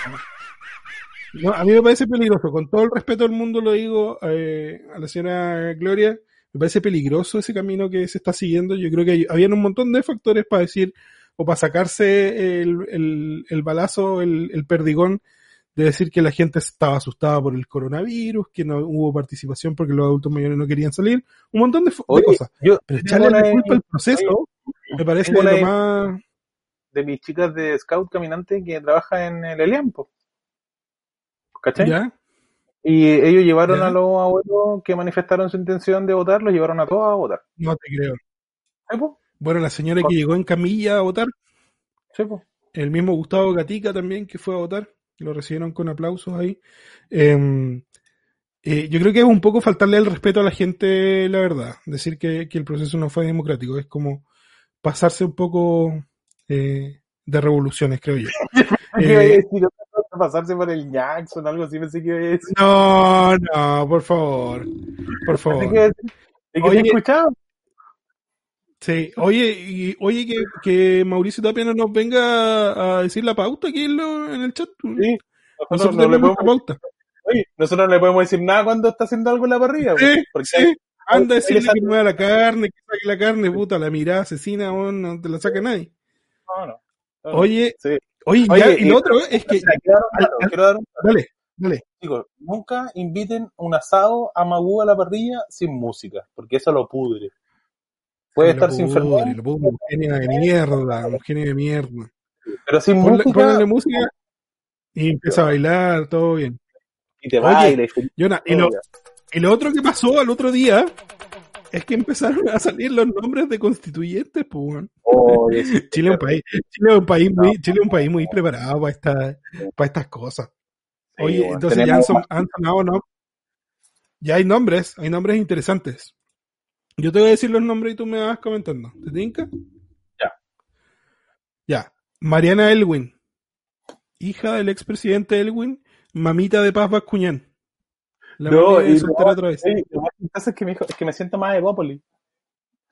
B: No, a mí me parece peligroso, con todo el respeto del mundo lo digo eh, a la señora Gloria, me parece peligroso ese camino que se está siguiendo. Yo creo que hay- habían un montón de factores para decir, o para sacarse el, el, el balazo, el, el perdigón, de decir que la gente estaba asustada por el coronavirus, que no hubo participación porque los adultos mayores no querían salir, un montón de, de cosas.
A: yo
B: Pero echarle la
A: de-
B: culpa al proceso me parece
A: tengo
B: lo
A: de-
B: más...
A: de mis chicas de Scout Caminante que trabaja en el Eliampo. ¿Cachai?
B: ¿Ya?
A: Y ellos llevaron
B: Ya.
A: a los abuelos que manifestaron su intención de votar, los llevaron a todos a votar.
B: No te creo. Bueno, la señora que llegó en camilla a votar,
A: Sí,
B: el mismo Gustavo Gatica también que fue a votar, lo recibieron con aplausos ahí. Eh, eh, yo creo que es un poco faltarle el respeto a la gente, la verdad. Decir que, que el proceso no fue democrático. Es como pasarse un poco eh, de revoluciones, creo yo.
A: ¿Qué iba a
B: Eh,
A: pasarse por el Jackson, algo así, pensé que iba a decir.
B: no, no, por favor. Por favor.
A: que iba a decir. ¿Y que
B: Oye,
A: escuchado?
B: Sí, oye, y, oye que, que Mauricio Tapia no nos venga a decir la pauta aquí en, lo- en el chat.
A: Sí.
B: Nosotros
A: Nosotros no, le podemos,
B: la pauta.
A: oye, nosotros no le podemos decir nada cuando está haciendo algo en la parrilla.
B: Sí,
A: porque
B: sí. Anda a decirle
A: le
B: que mueva la carne, que saque la carne, puta, la mirada asesina, weón, no te la saca nadie.
A: No, no.
B: Oye,
A: Sí.
B: oye,
A: Oye,
B: ya, y
A: y-
B: lo otro es que,
A: quiero dar un dato.
B: dale, Dale.
A: Chicos, nunca inviten un asado a Magú a la parrilla sin música, porque eso lo pudre. Puede estar sin
B: pudre,
A: fermón,
B: lo pudre, un genio de mierda, un genio de mierda.
A: pero sin
B: Ponle,
A: música
B: música y empieza a bailar, todo bien.
A: y te
B: Oye,
A: baila y
B: lo, y lo otro que pasó al otro día es que empezaron a salir los nombres de constituyentes, pues, Chile es un país, Chile es un país muy, Chile es un país muy preparado para esta, para estas cosas.
A: sí,
B: Oye,
A: bueno,
B: entonces ya han, son- han sonado, ¿no? Ya hay nombres, hay nombres interesantes. Yo te voy a decir los nombres y tú me vas comentando. ¿Te tinca?
A: Ya.
B: Ya. Mariana Elwin, hija del expresidente Elwin, mamita de Paz Bascuñán. La
A: No, y
B: soltera
A: no,
B: otra vez.
A: sí, lo más es que me dijo, es que me siento más Evópolis.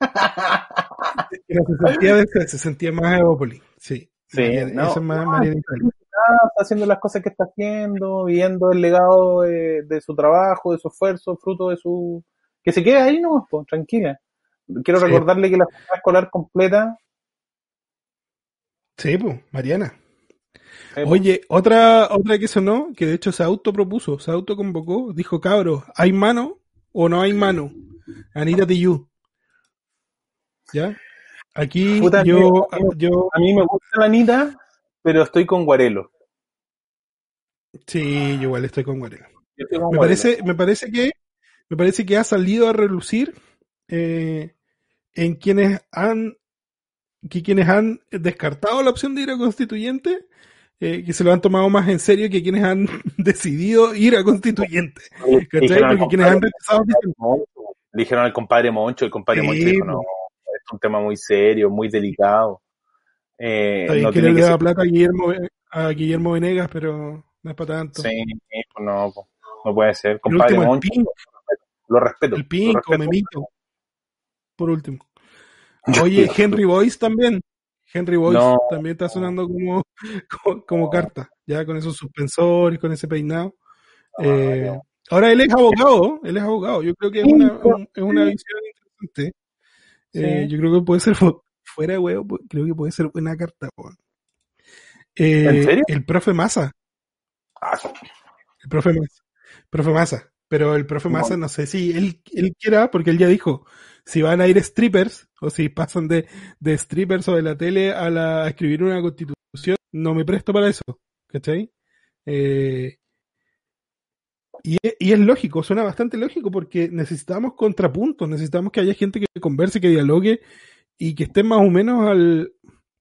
B: Pero se sentía, de- se sentía más Evópolis. Sí.
A: Sí,
B: Mariana-
A: no.
B: esa es más Mariana Elwin.
A: Está haciendo las cosas que está haciendo, viendo el legado de, de su trabajo, de su esfuerzo, fruto de su... Que se quede ahí nomás, pues, tranquila. Quiero
B: Sí.
A: recordarle que la jornada escolar completa...
B: Sí, pues, Mariana. Oye, otra, otra que sonó, que de hecho se autopropuso, se autoconvocó, dijo, cabros, ¿hay mano o no hay mano? Anita Tijoux. ¿Ya? Aquí
A: Puta,
B: yo,
A: amigo,
B: yo,
A: A mí me gusta la Anita, pero estoy con Guarelo.
B: sí, yo igual estoy con
A: estoy con
B: Me
A: Guarelo.
B: parece, me parece que, me parece que ha salido a relucir eh, en quienes han, que quienes han descartado la opción de ir a constituyente, eh, que se lo han tomado más en serio que quienes han decidido ir a constituyente.
A: Dijeron al
B: Porque quienes han
A: compadre
B: rechazado
A: dijeron al compadre Moncho, el compadre
B: Sí,
A: Moncho dijo, no, es un tema muy serio, muy delicado. Eh,
B: está bien
A: no
B: que
A: tiene
B: le da plata a Guillermo, a Guillermo Venegas, pero no es para tanto.
A: Sí, pues no, no puede ser. Compadre Moncho, lo respeto.
B: el Pinco. Memito. Por último. Oye, Henry Boyce también. Henry Boyce
A: No.
B: también está sonando como, como, como carta, ya con esos suspensores, con ese peinado. Eh,
A: no.
B: ahora él es abogado, él es abogado. Yo creo que es una, un- es una visión interesante. Eh,
A: Sí.
B: yo creo que puede ser fu- fuera de huevo, creo que puede ser buena carta. po. Eh,
A: ¿En serio?
B: El profe Massa,
A: Ah,
B: el profe Massa, profe Massa, pero el profe Massa no sé si él, él quiera, porque él ya dijo, si van a ir strippers, o si pasan de, de strippers o de la tele a, la, a escribir una constitución, no me presto para eso, ¿cachai? Eh, y, y es lógico, suena bastante lógico porque necesitamos contrapuntos, necesitamos que haya gente que converse, que dialogue y que estén más o menos al...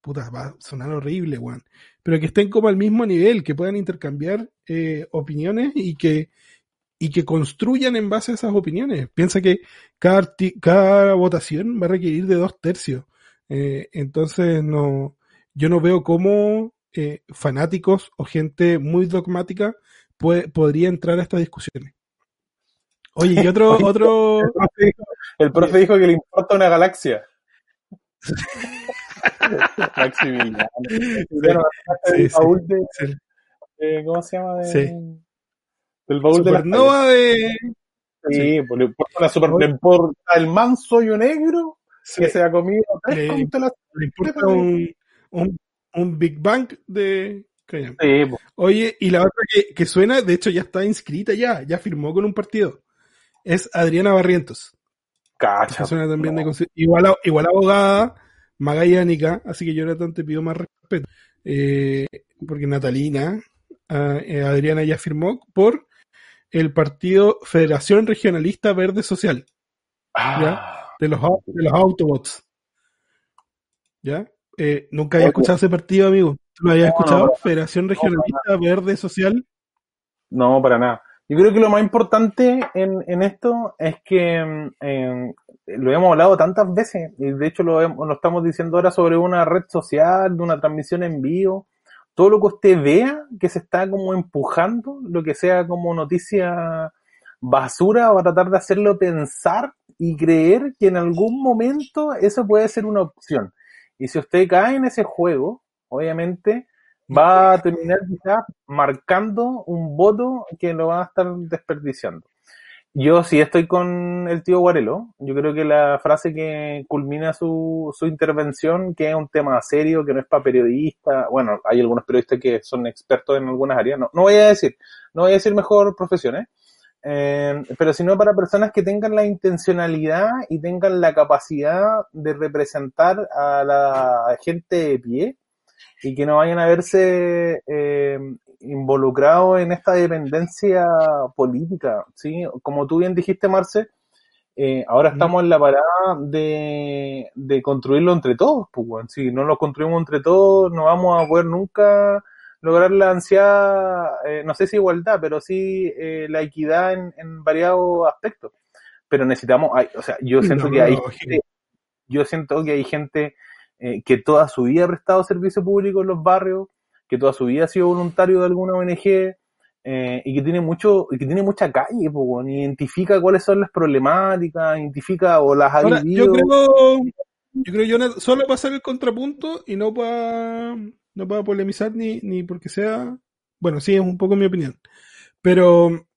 B: Puta, va a sonar horrible, weón. Pero que estén como al mismo nivel, que puedan intercambiar eh, opiniones y que, y que construyan en base a esas opiniones. Piensa que cada, votación va a requerir de dos tercios. Eh, entonces, no, yo no veo cómo eh, fanáticos o gente muy dogmática puede- podría entrar a estas discusiones. Oye, y otro,
A: Oye,
B: otro,
A: El profe dijo, el profe dijo que le importa una galaxia. Maximiliano.
B: Sí,
A: de,
B: sí,
A: de- ¿cómo se llama? De,
B: Sí.
A: Del baúl de las
B: supernova de,
A: Sí, le importa una super, le importa el manso y negro
B: sí,
A: que se ha comido tres
B: Le- le importa un, un, un Big Bang de.
A: Sí, pues,
B: Oye, y la otra que, que suena, de hecho ya está inscrita ya, ya firmó con un partido. Es Adriana Barrientos.
A: cacha.
B: Suena también de
A: no.
B: igual, a- igual abogada, magallánica, así que Jonathan te pido más respeto. Eh, porque Natalina, ah, eh, Adriana ya firmó por el partido Federación Regionalista Verde Social,
A: Ah,
B: de los, de los Autobots. ¿Ya? Eh, nunca había escuchado ese partido, amigo. ¿Tú lo habías
A: No,
B: escuchado?
A: no.
B: Federación Regionalista Verde Social.
A: no, para nada. Yo creo que lo más importante en, en esto es que em, lo hemos hablado tantas veces, y de hecho lo, lo estamos diciendo ahora sobre una red social, de una transmisión en vivo, todo lo que usted vea que se está como empujando, lo que sea como noticia basura, va a tratar de hacerlo pensar y creer que en algún momento eso puede ser una opción. Y si usted cae en ese juego, obviamente va a terminar quizás marcando un voto que lo va a estar desperdiciando. Yo sí estoy con el tío Guarelo. Yo creo que la frase que culmina su, su intervención, que es un tema serio, que no es para periodistas, bueno, hay algunos periodistas que son expertos en algunas áreas, no, no voy a decir, no voy a decir mejor profesiones, eh, pero sino para personas que tengan la intencionalidad y tengan la capacidad de representar a la gente de pie y que no vayan a verse eh, involucrados en esta dependencia política, ¿sí? Como tú bien dijiste, Marce, eh, ahora estamos en la parada de, de construirlo entre todos, pues, si no lo construimos entre todos, no vamos a poder nunca lograr la ansiedad, eh, no sé si igualdad, pero sí eh, la equidad en, en, variados aspectos. Pero necesitamos, hay, o sea, yo siento no, que hay gente, yo siento que hay gente eh, que toda su vida ha prestado servicio público en los barrios, que toda su vida ha sido voluntario de alguna ONG, eh, y que tiene mucho, y que tiene mucha calle, pues, identifica cuáles son las problemáticas, identifica o las ha
B: Ahora, vivido. Yo creo, yo creo, yo solo para hacer el contrapunto y no para no para polemizar ni, ni porque sea, bueno, sí, es un poco mi opinión, pero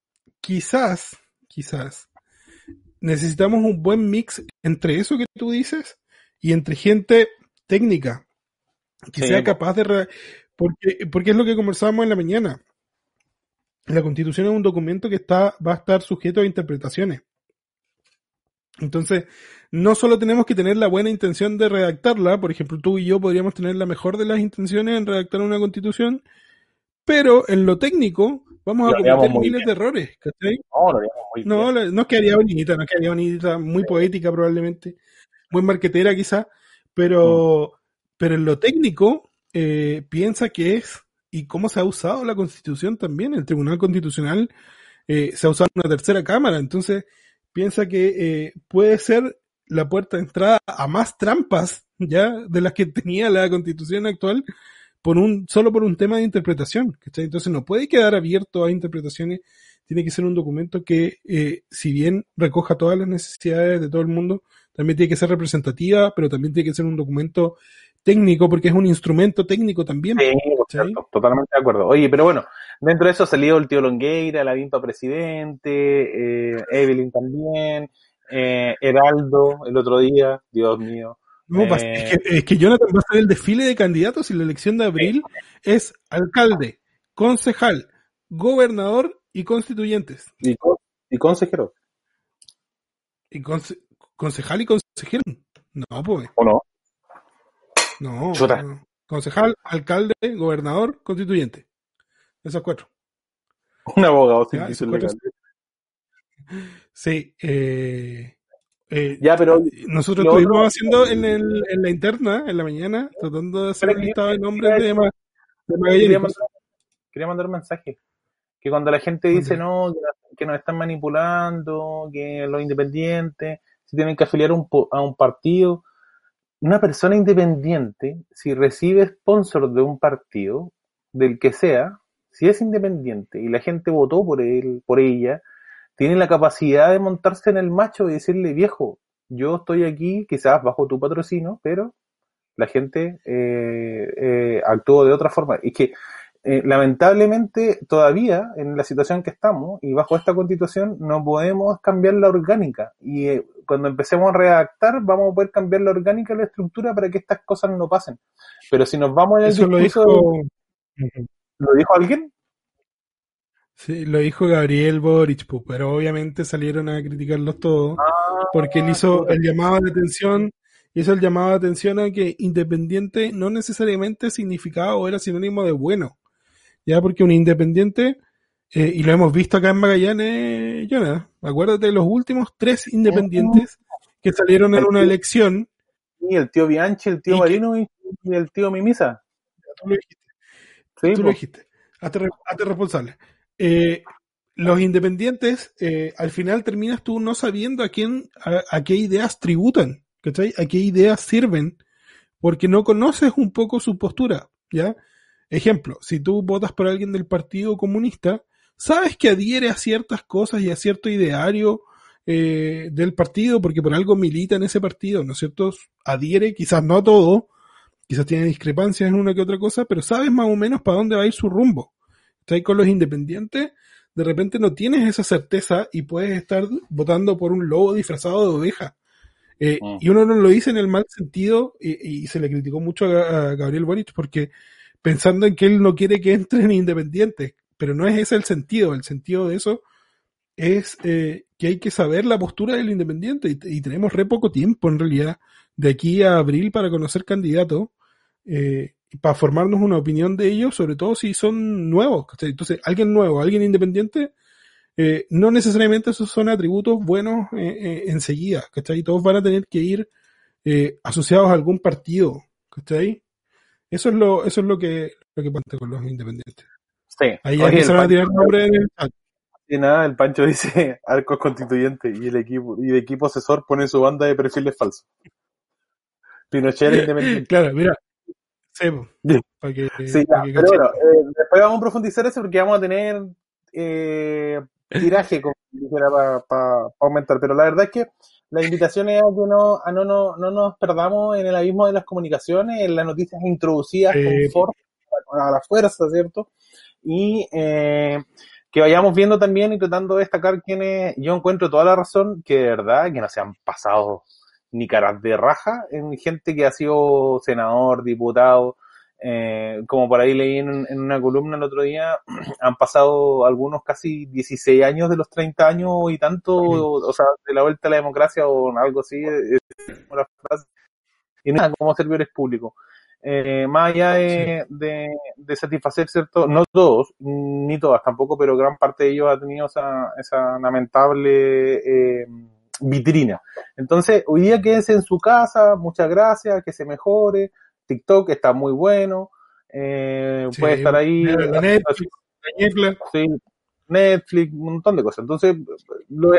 B: quizás, quizás, necesitamos un buen mix entre eso que tú dices y entre gente técnica que sí, sea capaz de... Re... Porque, porque es lo que conversábamos en la mañana. La constitución es un documento que está, va a estar sujeto a interpretaciones. Entonces, no solo tenemos que tener la buena intención de redactarla, por ejemplo, tú y yo podríamos tener la mejor de las intenciones en redactar una constitución, pero en lo técnico vamos a cometer miles bien. de errores, ¿cachai?
A: No, muy
B: no,
A: bien.
B: no quedaría bonita, no quedaría bonita, muy poética probablemente, muy marquetera quizá, pero, mm. pero en lo técnico eh, piensa que es y cómo se ha usado la constitución también, el Tribunal Constitucional eh, se ha usado una tercera cámara, entonces piensa que eh, puede ser la puerta de entrada a más trampas ya de las que tenía la constitución actual por un solo por un tema de interpretación ¿cachai? entonces no puede quedar abierto a interpretaciones. Tiene que ser un documento que eh, si bien recoja todas las necesidades de todo el mundo también tiene que ser representativa pero también tiene que ser un documento técnico porque es un instrumento técnico también
A: sí, cierto, totalmente de acuerdo oye pero bueno dentro de eso salió el tío Longueira la Vimpa presidente eh, Evelyn también eh, Heraldo el otro día, Dios mío.
B: No, eh, es, que, es que Jonathan va a ser el desfile de candidatos y la elección de abril es alcalde, concejal, gobernador y constituyentes.
A: Y, y consejero.
B: Y conce, concejal y consejero. No, pues.
A: ¿O no?
B: No, no. Concejal, alcalde, gobernador, constituyente. Esas cuatro.
A: Un abogado sin
B: Sí, eh, eh,
A: ya, pero
B: nosotros estuvimos otro... haciendo en, el, en la interna, en la mañana, tratando de hacer un listado de nombres de, de
A: quería, mandar, quería mandar un mensaje. Que cuando la gente dice, no, que, que nos están manipulando, que los independientes se tienen que afiliar un, a un partido, una persona independiente, si recibe sponsor de un partido, del que sea, si es independiente y la gente votó por él, por ella, tiene la capacidad de montarse en el macho y decirle, viejo, yo estoy aquí quizás bajo tu patrocinio, pero la gente eh, eh, actuó de otra forma. Y que eh, lamentablemente todavía en la situación que estamos y bajo esta constitución no podemos cambiar la orgánica. Y eh, cuando empecemos a redactar vamos a poder cambiar la orgánica y la estructura para que estas cosas no pasen. Pero si nos vamos en el
B: Eso
A: discurso...
B: Lo dijo...
A: ¿Lo dijo alguien?
B: Sí, lo dijo Gabriel Boric, pues, pero obviamente salieron a criticarlos todos,
A: ah,
B: porque él hizo el llamado de atención, hizo el llamado de atención a que independiente no necesariamente significaba o era sinónimo de bueno, ya porque un independiente, eh, y lo hemos visto acá en Magallanes, Jonah, acuérdate de los últimos tres independientes que salieron en una elección.
A: Y el tío Bianchi, el tío Marino y, y el tío Mimisa.
B: Tú lo dijiste. Sí, tú lo dijiste. Hazte, hazte responsable eh, los independientes, eh, al final terminas tú no sabiendo a quién, a, a, qué ideas tributan, ¿cachai? A qué ideas sirven, porque no conoces un poco su postura, ¿ya? Ejemplo, si tú votas por alguien del Partido Comunista, sabes que adhiere a ciertas cosas y a cierto ideario eh, del partido, porque por algo milita en ese partido, ¿no es cierto? Adhiere, quizás no a todo, quizás tiene discrepancias en una que otra cosa, pero sabes más o menos para dónde va a ir su rumbo. ¿Está con los independientes? de repente no tienes esa certeza y puedes estar votando por un lobo disfrazado de oveja. Eh,
A: Mm.
B: Y uno no lo dice en el mal sentido y, y se le criticó mucho a, a Gabriel Boric porque pensando en que él no quiere que entren independientes, pero no es ese el sentido, el sentido de eso es eh, que hay que saber la postura del independiente y, tenemos re poco tiempo en realidad de aquí a abril para conocer candidatos eh, para formarnos una opinión de ellos, sobre todo si son nuevos. Entonces, alguien nuevo, alguien independiente, eh, no necesariamente esos son atributos buenos eh, enseguida, ¿cachai? Todos van a tener que ir asociados a algún partido, ¿cachai? Eso es lo, eso es lo que, lo que pasa con los independientes.
A: Sí.
B: Ahí ya empezaron a tirar nombres en el chat.
A: Y nada, el Pancho dice arcos constituyente y el equipo y el equipo asesor pone su banda de perfiles falsos. Pinochet era independiente.
B: Claro, mira. Sí,
A: Sí.
B: para que,
A: Sí,
B: para
A: ya,
B: que
A: pero bueno, eh, después vamos a profundizar eso porque vamos a tener eh, tiraje como dijera para aumentar. Pero la verdad es que la invitación es a que no, a no, no, no nos perdamos en el abismo de las comunicaciones, en las noticias introducidas con a la fuerza, ¿cierto? Y eh, que vayamos viendo también y tratando de destacar quienes yo encuentro toda la razón que de verdad que no se han pasado ni caras de raja en gente que ha sido senador, diputado, eh, como por ahí leí en, en una columna el otro día, han pasado algunos casi 16 años de los 30 años y tanto, o, o sea, de la vuelta a la democracia o algo así, es una frase, y nada, como servidores públicos. Eh, más allá de, de, de satisfacer, ¿cierto? No todos, ni todas tampoco, pero gran parte de ellos ha tenido esa, esa lamentable eh, vitrina. Entonces, hoy día quédense en su casa, muchas gracias, que se mejore. TikTok está muy bueno, eh,
B: Sí,
A: puede estar ahí.
B: Netflix,
A: Sí, Netflix, un montón de cosas. Entonces, lo de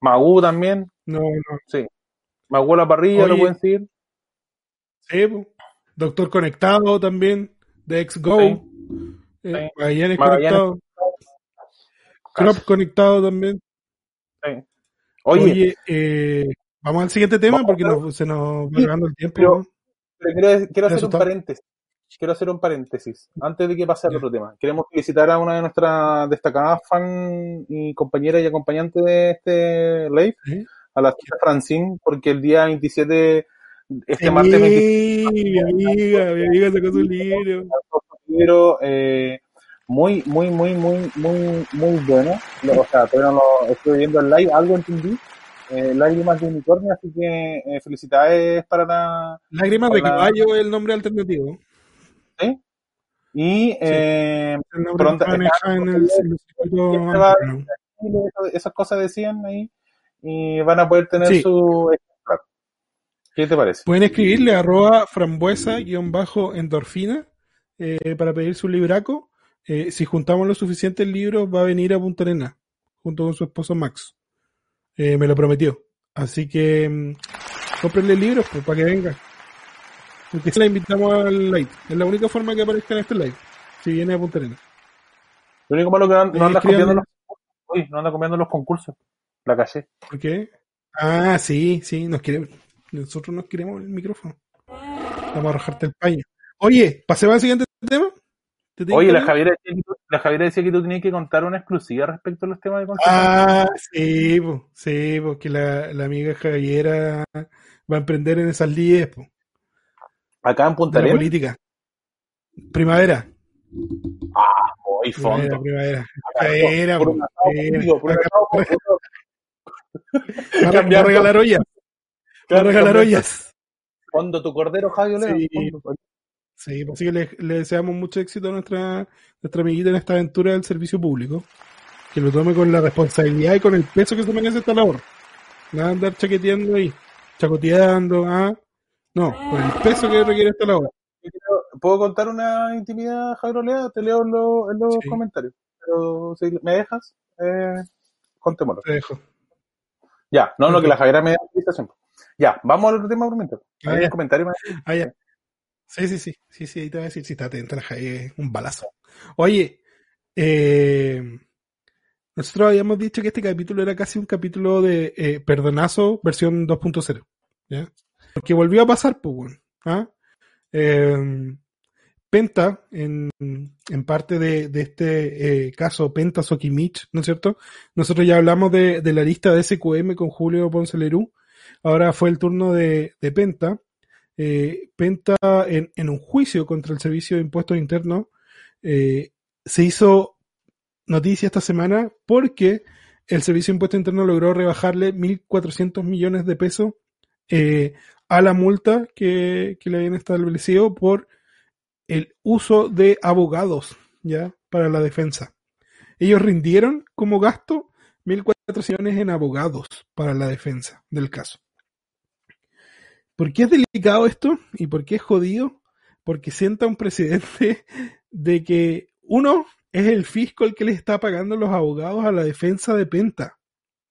A: Magú también,
B: no, no.
A: sí. Magú a la parrilla, lo pueden seguir.
B: Sí. Doctor Conectado también, de XGO.
A: Sí.
B: Eh. Magallanes
A: Magallanes
B: Conectado. Crop Conectado también.
A: Sí. Oye,
B: Oye, eh, vamos al siguiente tema porque nos- se nos va acabando el tiempo.
A: pero-
B: ¿no?
A: Pero quiero, quiero hacer un paréntesis. Quiero hacer un paréntesis. Antes de que pase al otro tema. Queremos felicitar a una de nuestras destacadas fan y compañeras y acompañantes de este live,
B: ¿Sí?
A: a la tía Francine, porque el día 27, este
B: Sí,
A: martes 27,
B: mi amiga, mi amiga sacó su libro.
A: eh, muy, muy, muy, muy, muy, muy bueno. O sea, todavía no lo estoy viendo en live, algo entendí. Eh, Lágrimas de unicornio, así que eh, felicidades para la...
B: Lágrimas de caballo es el nombre alternativo.
A: ¿sí? Y eh,
B: El
A: Pronto-
B: maneja en el, el
A: esas cosas decían ahí y van a poder tener
B: Sí.
A: su. ¿Qué te parece?
B: Pueden escribirle arroba frambuesa-endorfina eh, para pedir su libraco. Eh, si juntamos los suficientes libros, va a venir a Punta Arena junto con su esposo Max. Eh, me lo prometió. Así que mm, cómprenle libros pues, para que venga. Porque si la invitamos al live. Es la única forma que aparezca en este live. Si viene a Punta.
A: Lo único malo que no, no anda copiando los uy, no anda copiando los concursos. La caché.
B: ¿Por qué? Ah, sí, sí, nos queremos. Nosotros nos queremos el micrófono. Vamos a arrojarte el paño. Oye, pasemos al siguiente tema. ¿Te tinca,
A: Oye, la? Javiera, decía que tú- la Javiera decía que tú tenías que contar una exclusiva respecto a los temas de consejo.
B: Ah, sí, po, sí, porque la, la amiga Javiera va a emprender en esas líderes po,
A: Acá en Punta Arenas.
B: política. Primavera,
A: Muy
B: primavera,
A: fondo.
B: primavera. Primavera, Va a- regalar ollas, va a regalar ollas.
A: Fondo tu cordero, Javi Olea.
B: Sí. Sí, pues que le, le deseamos mucho éxito a nuestra, nuestra amiguita en esta aventura del servicio público. Que lo tome con la responsabilidad y con el peso que se merece esta labor. Nada andar chaqueteando ahí, chacoteando, ¿ah? No, con el peso que requiere esta labor.
A: ¿Puedo contar una intimidad, Javier Olea? Te leo en, los- en los
B: Sí.
A: comentarios. Pero si me dejas, eh, contémoslo.
B: Te dejo.
A: Ya, no, no, que la Javiera me da autorización. Ya, vamos al otro tema por.
B: Ah, ya.
A: un comentario más.
B: Ah, ya. Sí, sí, sí, sí, sí, ahí te voy a decir si está atenta la Jaime, un balazo. Oye, eh, nosotros habíamos dicho que este capítulo era casi un capítulo de eh, Perdonazo versión 2.0, ¿ya? Porque volvió a pasar, pues, ¿ah? Eh, Penta, en, en parte de, de este eh, caso Penta Sokimich, ¿no es cierto? Nosotros ya hablamos de, de, la lista de SQM con Julio Ponce Lerú. Ahora fue el turno de, de Penta. Eh, Penta, en, un juicio contra el Servicio de Impuestos Internos, eh, se hizo noticia esta semana porque el Servicio de Impuestos Internos logró rebajarle 1.400 millones de pesos eh, a la multa que, que le habían establecido por el uso de abogados, ¿ya? Para la defensa. Ellos rindieron como gasto 1.400 millones en abogados para la defensa del caso. ¿Por qué es delicado esto? ¿Y por qué es jodido? Porque sienta un precedente de que uno es el fisco el que le está pagando los abogados a la defensa de Penta.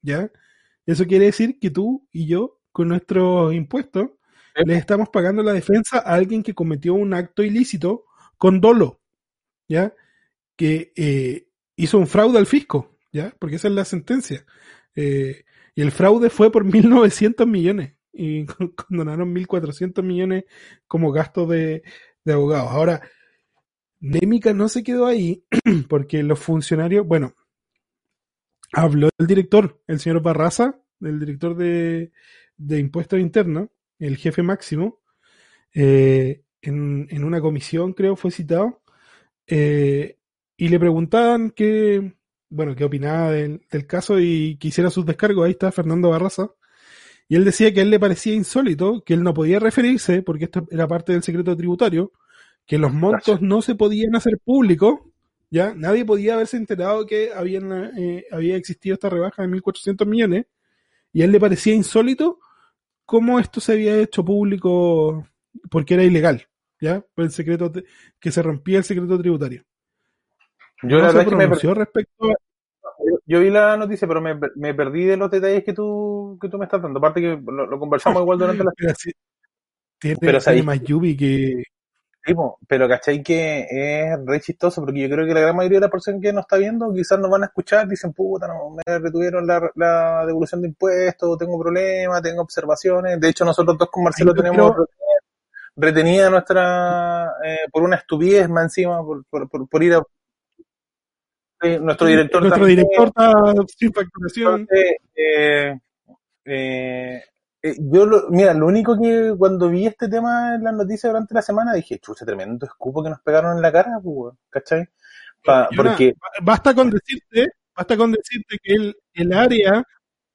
B: ¿Ya? Eso quiere decir que tú y yo, con nuestros impuestos, le estamos pagando la defensa a alguien que cometió un acto ilícito con dolo, ¿ya? Que eh, hizo un fraude al fisco, ¿ya? Porque esa es la sentencia. Eh, y el fraude fue por 1.900 millones y condonaron 1.400 millones como gasto de, de abogados. Ahora, Némica no se quedó ahí porque los funcionarios, bueno, habló el director, el señor Barraza, el director de, de impuestos internos, el jefe máximo, eh, en, en, una comisión, creo, fue citado, eh, y le preguntaban qué, bueno, qué opinaba del, del caso y quisiera sus descargos. Ahí está Fernando Barraza. Y él decía que a él le parecía insólito, que él no podía referirse, porque esto era parte del secreto tributario, que los montos Gracias. no se podían hacer públicos, ¿ya? Nadie podía haberse enterado que habían, eh, había existido esta rebaja de 1.400 millones, y a él le parecía insólito cómo esto se había hecho público porque era ilegal, ¿ya? Por el secreto, que se rompía el secreto tributario.
A: Yo
B: no
A: la
B: se
A: verdad es que me
B: pronunció respecto a...
A: yo, yo vi la noticia, pero me, me, perdí de los detalles que tú, que tú me estás dando. Aparte que lo, lo conversamos igual durante la...
B: Pero sí, tiene,
A: Pero
B: tiene más Yubi que...
A: Pero ¿cachai? Que es re chistoso porque yo creo que la gran mayoría de la persona que nos está viendo quizás nos van a escuchar, dicen, puta, no, me retuvieron la, la devolución de impuestos, tengo problemas, tengo observaciones. De hecho, nosotros dos con Marcelo tenemos
B: creo-
A: retenida nuestra, eh, por una estupidez más encima, por, por, por, por ir a... Sí, nuestro director
B: Nuestro
A: también.
B: director está sin facturación.
A: Entonces, eh, eh, eh, yo, lo, mira, lo único que cuando vi este tema en las noticias durante la semana dije, chucha, tremendo escupo que nos pegaron en la cara, pues, weón", ¿cachai? Pa- porque,
B: basta con decirte, basta con decirte que el, el área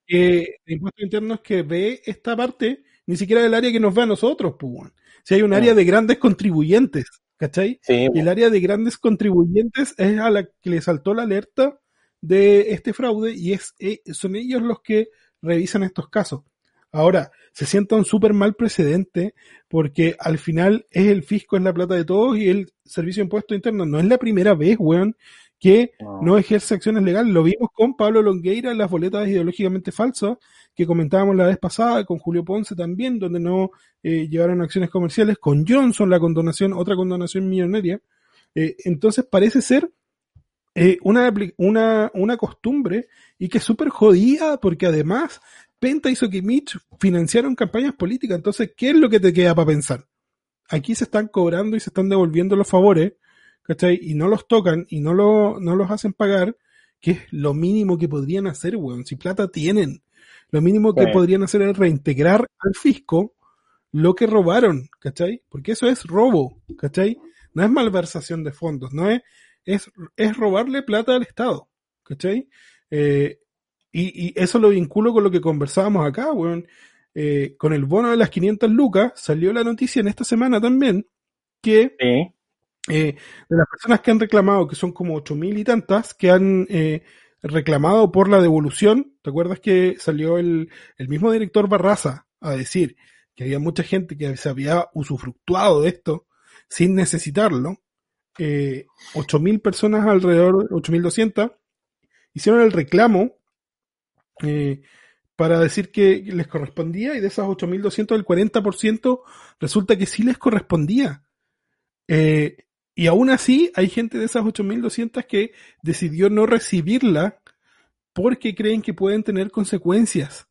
B: eh, de impuestos internos que ve esta parte, ni siquiera es el área que nos ve a nosotros, pues. Si hay un área
A: Mm.
B: de grandes contribuyentes, ¿cachai?
A: sí,
B: Y el área de grandes contribuyentes es a la que le saltó la alerta de este fraude y es, eh, son ellos los que revisan estos casos. Ahora, se sienta un súper mal precedente porque al final es el fisco, es la plata de todos y el servicio de impuestos internos no es la primera vez, weón, que
A: no.
B: no ejerce acciones legales. Lo vimos con Pablo Longueira en las boletas ideológicamente falsas que comentábamos la vez pasada, con Julio Ponce también, donde no eh, llevaron acciones comerciales, con Johnson la condonación, otra condonación millonaria. Eh, entonces parece ser eh, una, una, una costumbre y que es súper jodida porque además Penta y Sokimich financiaron campañas políticas. Entonces, ¿qué es lo que te queda para pensar? Aquí se están cobrando y se están devolviendo los favores, ¿cachai? Y no los tocan y no, lo, no los hacen pagar, que es lo mínimo que podrían hacer, weón. Si plata tienen, lo mínimo que
A: Sí.
B: podrían hacer es reintegrar al fisco lo que robaron, ¿cachai? Porque eso es robo, ¿cachai? No es malversación de fondos, no es, es, es robarle plata al Estado, ¿cachai? Eh, y, y eso lo vinculo con lo que conversábamos acá, weón. Eh, con el bono de las 500 lucas, salió la noticia en esta semana también que
A: Sí,
B: eh, de las personas que han reclamado, que son como ocho mil y tantas, que han reclamado por la devolución, ¿te acuerdas que salió el, el mismo director Barraza a decir que había mucha gente que se había usufructuado de esto sin necesitarlo? Eh, ocho mil personas alrededor, ocho mil doscientas, hicieron el reclamo eh, para decir que les correspondía y de esas 8.200 el 40% resulta que sí les correspondía. Eh, y aún así hay gente de esas 8.200 que decidió no recibirla porque creen que pueden tener consecuencias.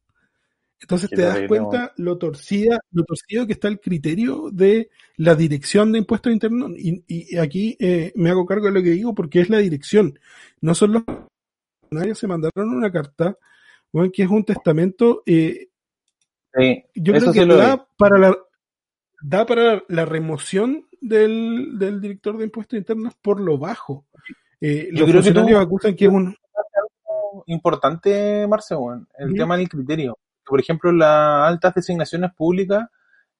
B: Entonces te das cuenta lo torcida, lo torcido que está el criterio de la dirección de impuestos internos. Y, aquí eh, me hago cargo de lo que digo porque es la dirección. No son los funcionarios, se mandaron una carta, bueno, que es un testamento. Eh, yo creo que da para, la, da para la remoción del, del director de impuestos internos por lo bajo.
A: Eh, los funcionarios acusan que es un importante, Marcelo, el tema del criterio por ejemplo, las altas designaciones públicas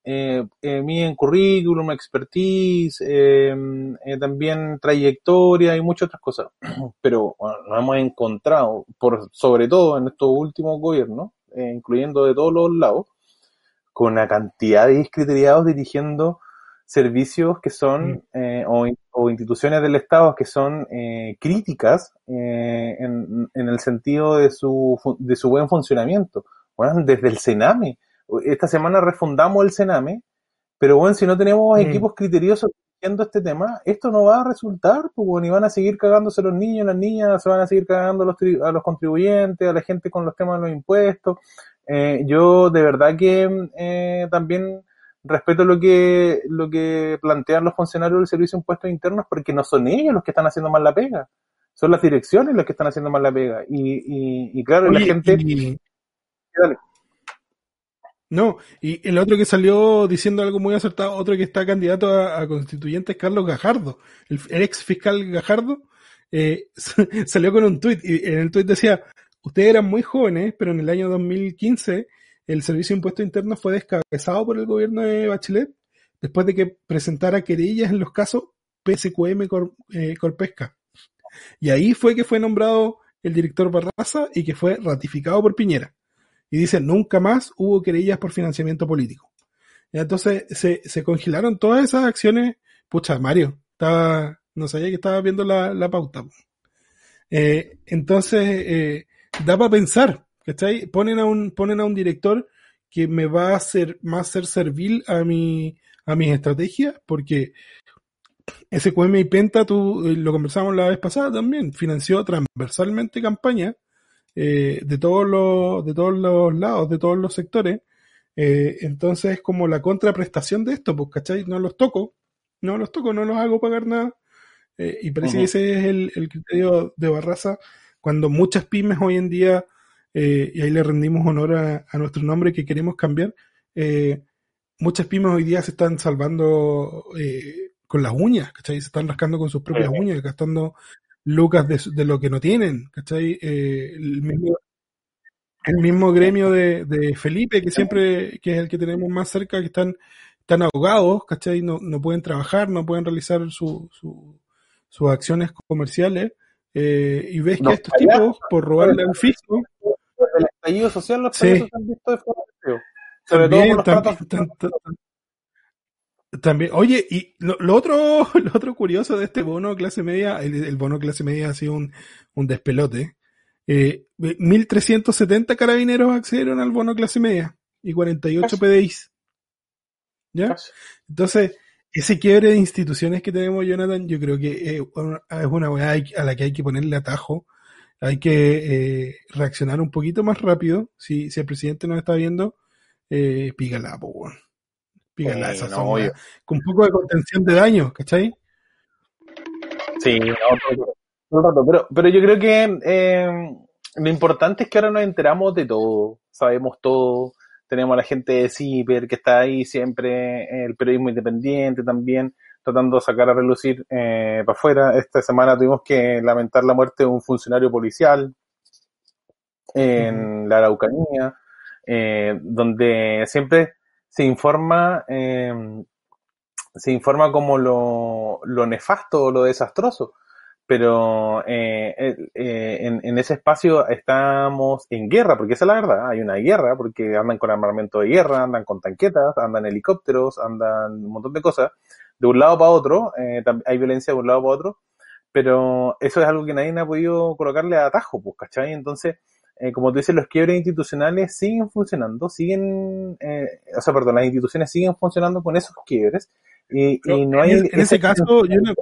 A: eh, eh, miden currículum, expertise, em, eh, también trayectoria y muchas otras cosas. Pero bueno, nos hemos encontrado, por sobre todo en estos últimos gobiernos, eh, incluyendo de todos los lados, con una cantidad de discriteriados dirigiendo servicios que son, mm. o, o, instituciones del Estado que son críticas en, en, el sentido de su, de su buen funcionamiento bueno, desde el Sename. Esta semana refundamos el Sename, pero bueno, si no tenemos mm. equipos criteriosos viendo este tema, esto no va a resultar, pues bueno, y van a seguir cagándose los niños, las niñas, se van a seguir cagando a los, a los contribuyentes, a la gente con los temas de los impuestos. Eh, yo de verdad que eh, también respeto lo que, lo que plantean los funcionarios del Servicio de Impuestos Internos, porque no son ellos los que están haciendo mal la pega, son las direcciones las que están haciendo mal la pega. Y, y, claro, la gente...
B: No, y el otro que salió diciendo algo muy acertado, otro que está candidato a, constituyente es Carlos Gajardo, el, ex fiscal Gajardo, eh, salió con un tuit y en el tuit decía, ustedes eran muy jóvenes, pero en el año 2015 el Servicio de Impuestos Internos fue descabezado por el gobierno de Bachelet después de que presentara querellas en los casos PSQM eh, Corpesca. Y ahí fue que fue nombrado el director Barraza y que fue ratificado por Piñera y dice nunca más hubo querellas por financiamiento político. entonces se, congelaron todas esas acciones. Pucha, Mario, estaba, no sabía que estaba viendo la, la pauta. Eh, entonces, eh, da para pensar, ¿cachai? Ponen a un, ponen a un director que me va a hacer más ser servil a mi, a mis estrategias, porque SQM y Penta, tú eh, lo conversamos la vez pasada también, financió transversalmente campaña eh, de, todos los, de todos los lados, de todos los sectores. Eh, entonces es como la contraprestación de esto, pues, ¿cachai? No los toco, no los toco, no los hago pagar nada. Eh, y parece que ese es el, el, criterio de Barraza, cuando muchas pymes hoy en día, y ahí le rendimos honor a, a, nuestro nombre que queremos cambiar, muchas pymes hoy día se están salvando con las uñas, ¿cachai? Se están rascando con sus propias uñas, gastando lucas de, lo que no tienen, ¿cachai? Eh, el, mismo, el mismo gremio de, de, Felipe, que siempre, que es el que tenemos más cerca, que están, están ahogados, ¿cachai? No, no pueden trabajar, no pueden realizar su, su, sus acciones comerciales, eh, y ves que estos tipos, por robarle al fisco...
A: El estallido social los
B: sí. han visto de forma Sobre todo también, oye, y lo, otro, lo otro curioso de este bono clase media, el, bono clase media ha sido un, un despelote. Eh, 1.370 carabineros accedieron al bono clase media y 48 PDIs. ¿Ya? Entonces, ese quiebre de instituciones que tenemos, Jonathan, yo creo que es una weá a la que hay que ponerle atajo. Hay que eh, reaccionar un poquito más rápido. Si, si el presidente nos está viendo, eh, pígala, po, Pígala esa con un poco de contención de daño, ¿cachai?
A: Sí, pero, pero yo creo que eh, lo importante es que ahora nos enteramos de todo, sabemos todo, tenemos a la gente de CIPER que está ahí siempre, el periodismo independiente también, tratando de sacar a relucir eh, para afuera. Esta semana tuvimos que lamentar la muerte de un funcionario policial en la Araucanía, eh, donde siempre se informa, eh, se informa como lo, lo nefasto o lo desastroso, pero eh, eh, en, en, ese espacio estamos en guerra, porque esa es la verdad, hay una guerra, porque andan con armamento de guerra, andan con tanquetas, andan helicópteros, andan un montón de cosas, de un lado para otro, eh, hay violencia de un lado para otro, pero eso es algo que nadie ha podido colocarle a atajo, pues, ¿cachai? Entonces, eh, como tú dices, los quiebres institucionales siguen funcionando, siguen, eh, o sea, perdón, las instituciones siguen funcionando con esos quiebres y, y no hay...
B: En, ese, caso, yo no...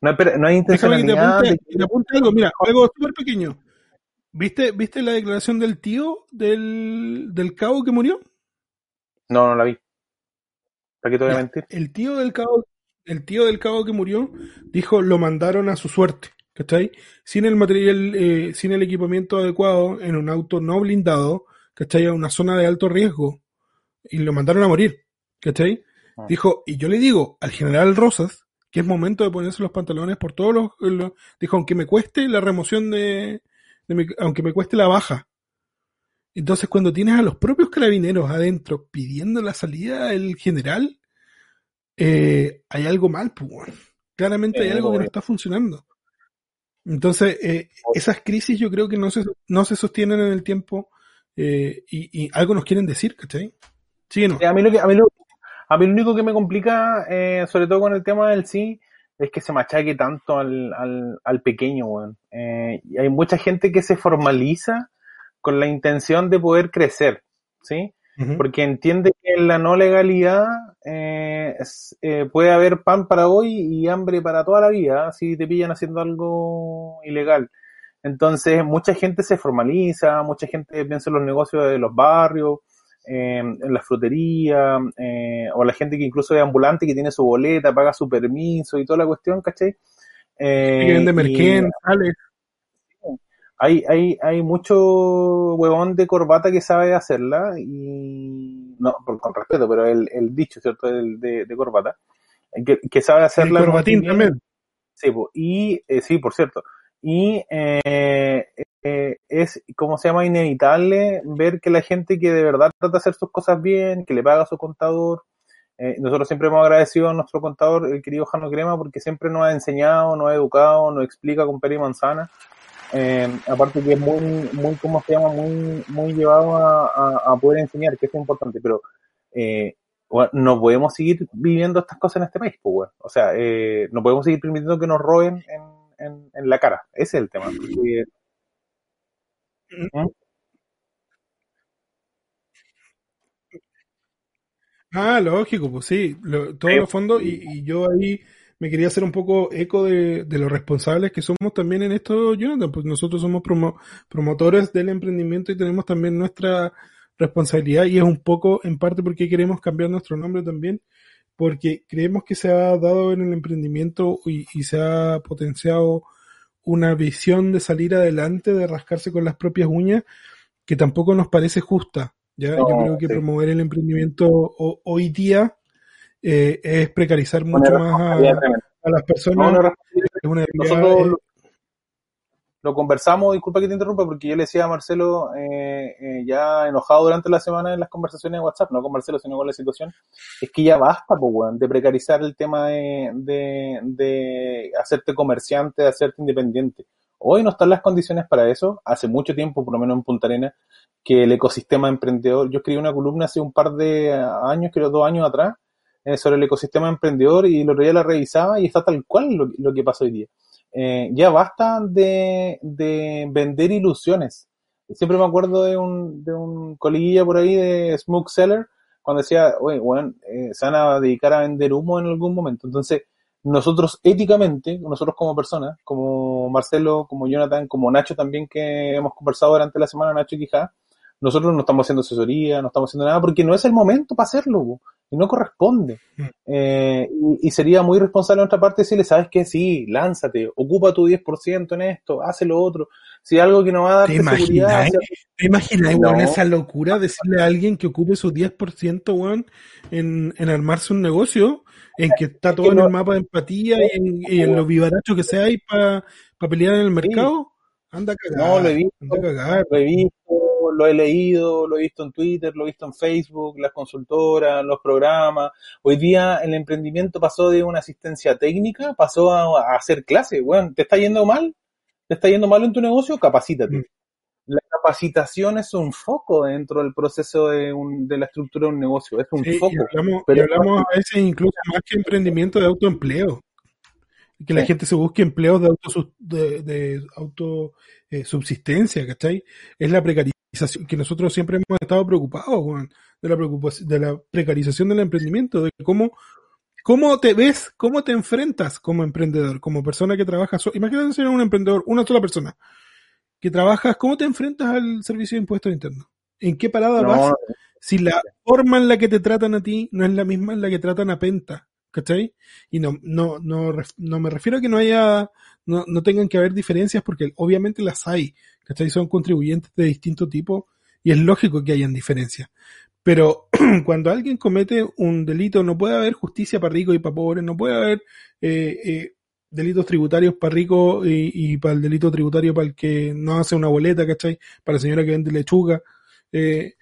A: No hay, no hay intencionalidad...
B: Que te apunte, algo, mira, algo súper pequeño. ¿Viste, ¿Viste la declaración del tío del, del cabo que murió?
A: No, no la vi. ¿Para qué te voy a mentir?
B: El tío del cabo, el tío del cabo que murió dijo lo mandaron a su suerte, ¿cachai? Sin el material, eh, sin el equipamiento adecuado, en un auto no blindado, ¿cachai? A una zona de alto riesgo. Y lo mandaron a morir, ¿cachai?
A: Ah.
B: Dijo, y yo le digo al general Rosas que es momento de ponerse los pantalones por todos los, los- dijo, aunque me cueste la remoción de, de mi- aunque me cueste la baja. Entonces, cuando tienes a los propios carabineros adentro pidiendo la salida del general, eh, hay algo mal, pues. Claramente hay algo que no está funcionando. Entonces, eh, esas crisis yo creo que no se, no se sostienen en el tiempo eh, y, y algo nos quieren decir, ¿cachai? Sí, o no.
A: Sí, a mí lo que, a mí lo, a mí lo único que me complica, sobre todo con el tema del sí, es que se machaque tanto al, al, al pequeño, weón. Y hay mucha gente que se formaliza con la intención de poder crecer, ¿sí? Porque entiende que en la no legalidad eh, es- eh, puede haber pan para hoy y hambre para toda la vida si te pillan haciendo algo ilegal. Entonces, mucha gente se formaliza, mucha gente piensa en los negocios de los barrios, eh, en la frutería, eh, o la gente que incluso es ambulante, que tiene su boleta, paga su permiso y toda la cuestión, ¿cachai? Eh,
B: Que vende
A: y
B: merquén, sale.
A: Hay, hay, hay mucho huevón de corbata que sabe hacerla y no, por, con respeto, pero el, el dicho, ¿cierto? El de, de corbata, que, que sabe
B: El
A: hacerla muy
B: corbatín
A: bien.
B: también.
A: Sí, po, y eh, sí, por cierto. Y eh, eh, es, como se llama, inevitable ver que la gente que de verdad trata de hacer sus cosas bien, que le paga a su contador, eh, nosotros siempre hemos agradecido a nuestro contador, el querido Jano Crema, porque siempre nos ha enseñado, nos ha educado, nos explica con pera y manzana. Eh, aparte que es muy, muy, ¿cómo se llama? Muy, muy llevado a, a, a poder enseñar, que es importante, pero eh, bueno, no podemos seguir viviendo estas cosas en este país, pues, weón. O sea, eh, no podemos seguir permitiendo que nos roben en, en, en la cara. Ese es el tema. porque- ¿Mm?
B: Ah, lógico, pues sí, lo- todos
A: Sí.
B: los fondos y, y yo ahí me quería hacer un poco eco de, de los responsables que somos también en esto, Jonathan, pues nosotros somos promo- promotores del emprendimiento y tenemos también nuestra responsabilidad y es un poco en parte porque queremos cambiar nuestro nombre también, porque creemos que se ha dado en el emprendimiento y, y se ha potenciado una visión de salir adelante, de rascarse con las propias uñas, que tampoco nos parece justa. ¿ya?
A: No,
B: Yo creo que
A: sí.
B: promover el emprendimiento ho- hoy día eh, es precarizar mucho más a, las personas. Es una
A: Nosotros lo, lo conversamos, disculpa que te interrumpa, porque yo le decía a Marcelo, eh, eh, ya enojado durante la semana en las conversaciones de WhatsApp, no con Marcelo, sino con la situación, es que ya basta, pues, weón, de precarizar el tema de, de, de hacerte comerciante, de hacerte independiente. Hoy no están las condiciones para eso, hace mucho tiempo, por lo menos en Punta Arenas, que el ecosistema emprendedor, yo escribí una columna hace un par de años, creo dos años atrás, eh, sobre el ecosistema emprendedor y el otro día la revisaba y está tal cual lo, lo que pasa hoy día. Eh, ya basta de, de vender ilusiones. Siempre me acuerdo de un, de un coleguilla por ahí de Smoke Seller cuando decía, oye, bueno, eh, se van a dedicar a vender humo en algún momento. Entonces, nosotros éticamente, nosotros como personas, como Marcelo, como Jonathan, como Nacho también que hemos conversado durante la semana, Nacho Quijá, nosotros no estamos haciendo asesoría, no estamos haciendo nada porque no es el momento para hacerlo y no corresponde.
B: Mm.
A: Eh, y, y sería muy responsable de nuestra parte decirle, ¿sabes qué? Sí, lánzate, ocupa tu 10% en esto, haz lo otro. Si algo que no va a darte
B: ¿Te
A: seguridad,
B: imaginas?
A: si-
B: ¿Te imaginas,
A: No.
B: weón, esa locura decirle a alguien que ocupe su 10%, weón, en, en armarse un negocio, en que está todo
A: que
B: en el mapa de empatía y en, y en lo vivaracho que sea ahí para pelear en el mercado? Anda a cagar.
A: No, lo he visto.
B: Anda a cagar.
A: lo he visto, lo he leído, lo he visto en Twitter, lo he visto en Facebook, las consultoras, los programas. Hoy día el emprendimiento pasó de una asistencia técnica, pasó a, a hacer clase. Bueno, ¿te está yendo mal? ¿Te está yendo mal en tu negocio? Capacítate.
B: Mm.
A: La capacitación es un foco dentro del proceso de, un- de la estructura de un negocio, es un
B: Sí, y
A: foco.
B: y
A: Pero-
B: hablamos a veces incluso más que emprendimiento de autoempleo. Que la
A: Sí.
B: gente se busque empleos de auto, de, de auto eh, subsistencia, ¿cachai? Es la precarización, que nosotros siempre hemos estado preocupados, Juan, de la preocupación, de la precarización del emprendimiento, de cómo, cómo te ves, cómo te enfrentas como emprendedor, como persona que trabaja sola. Imagínate ser un emprendedor, una sola persona, que trabajas, ¿cómo te enfrentas al servicio de impuestos internos? ¿En qué parada
A: No,
B: vas? Si la forma en la que te tratan a ti no es la misma en la que tratan a Penta, ¿cachai? Y no, no, no, no me refiero a que no haya, no, no tengan que haber diferencias porque obviamente las hay, ¿cachai? Son contribuyentes de distinto tipo y es lógico que hayan diferencias. Pero cuando alguien comete un delito, no puede haber justicia para ricos y para pobres, no puede haber eh, eh, delitos tributarios para ricos y, y para el delito tributario para el que no hace una boleta, ¿cachai? Para la señora que vende lechuga. Eh,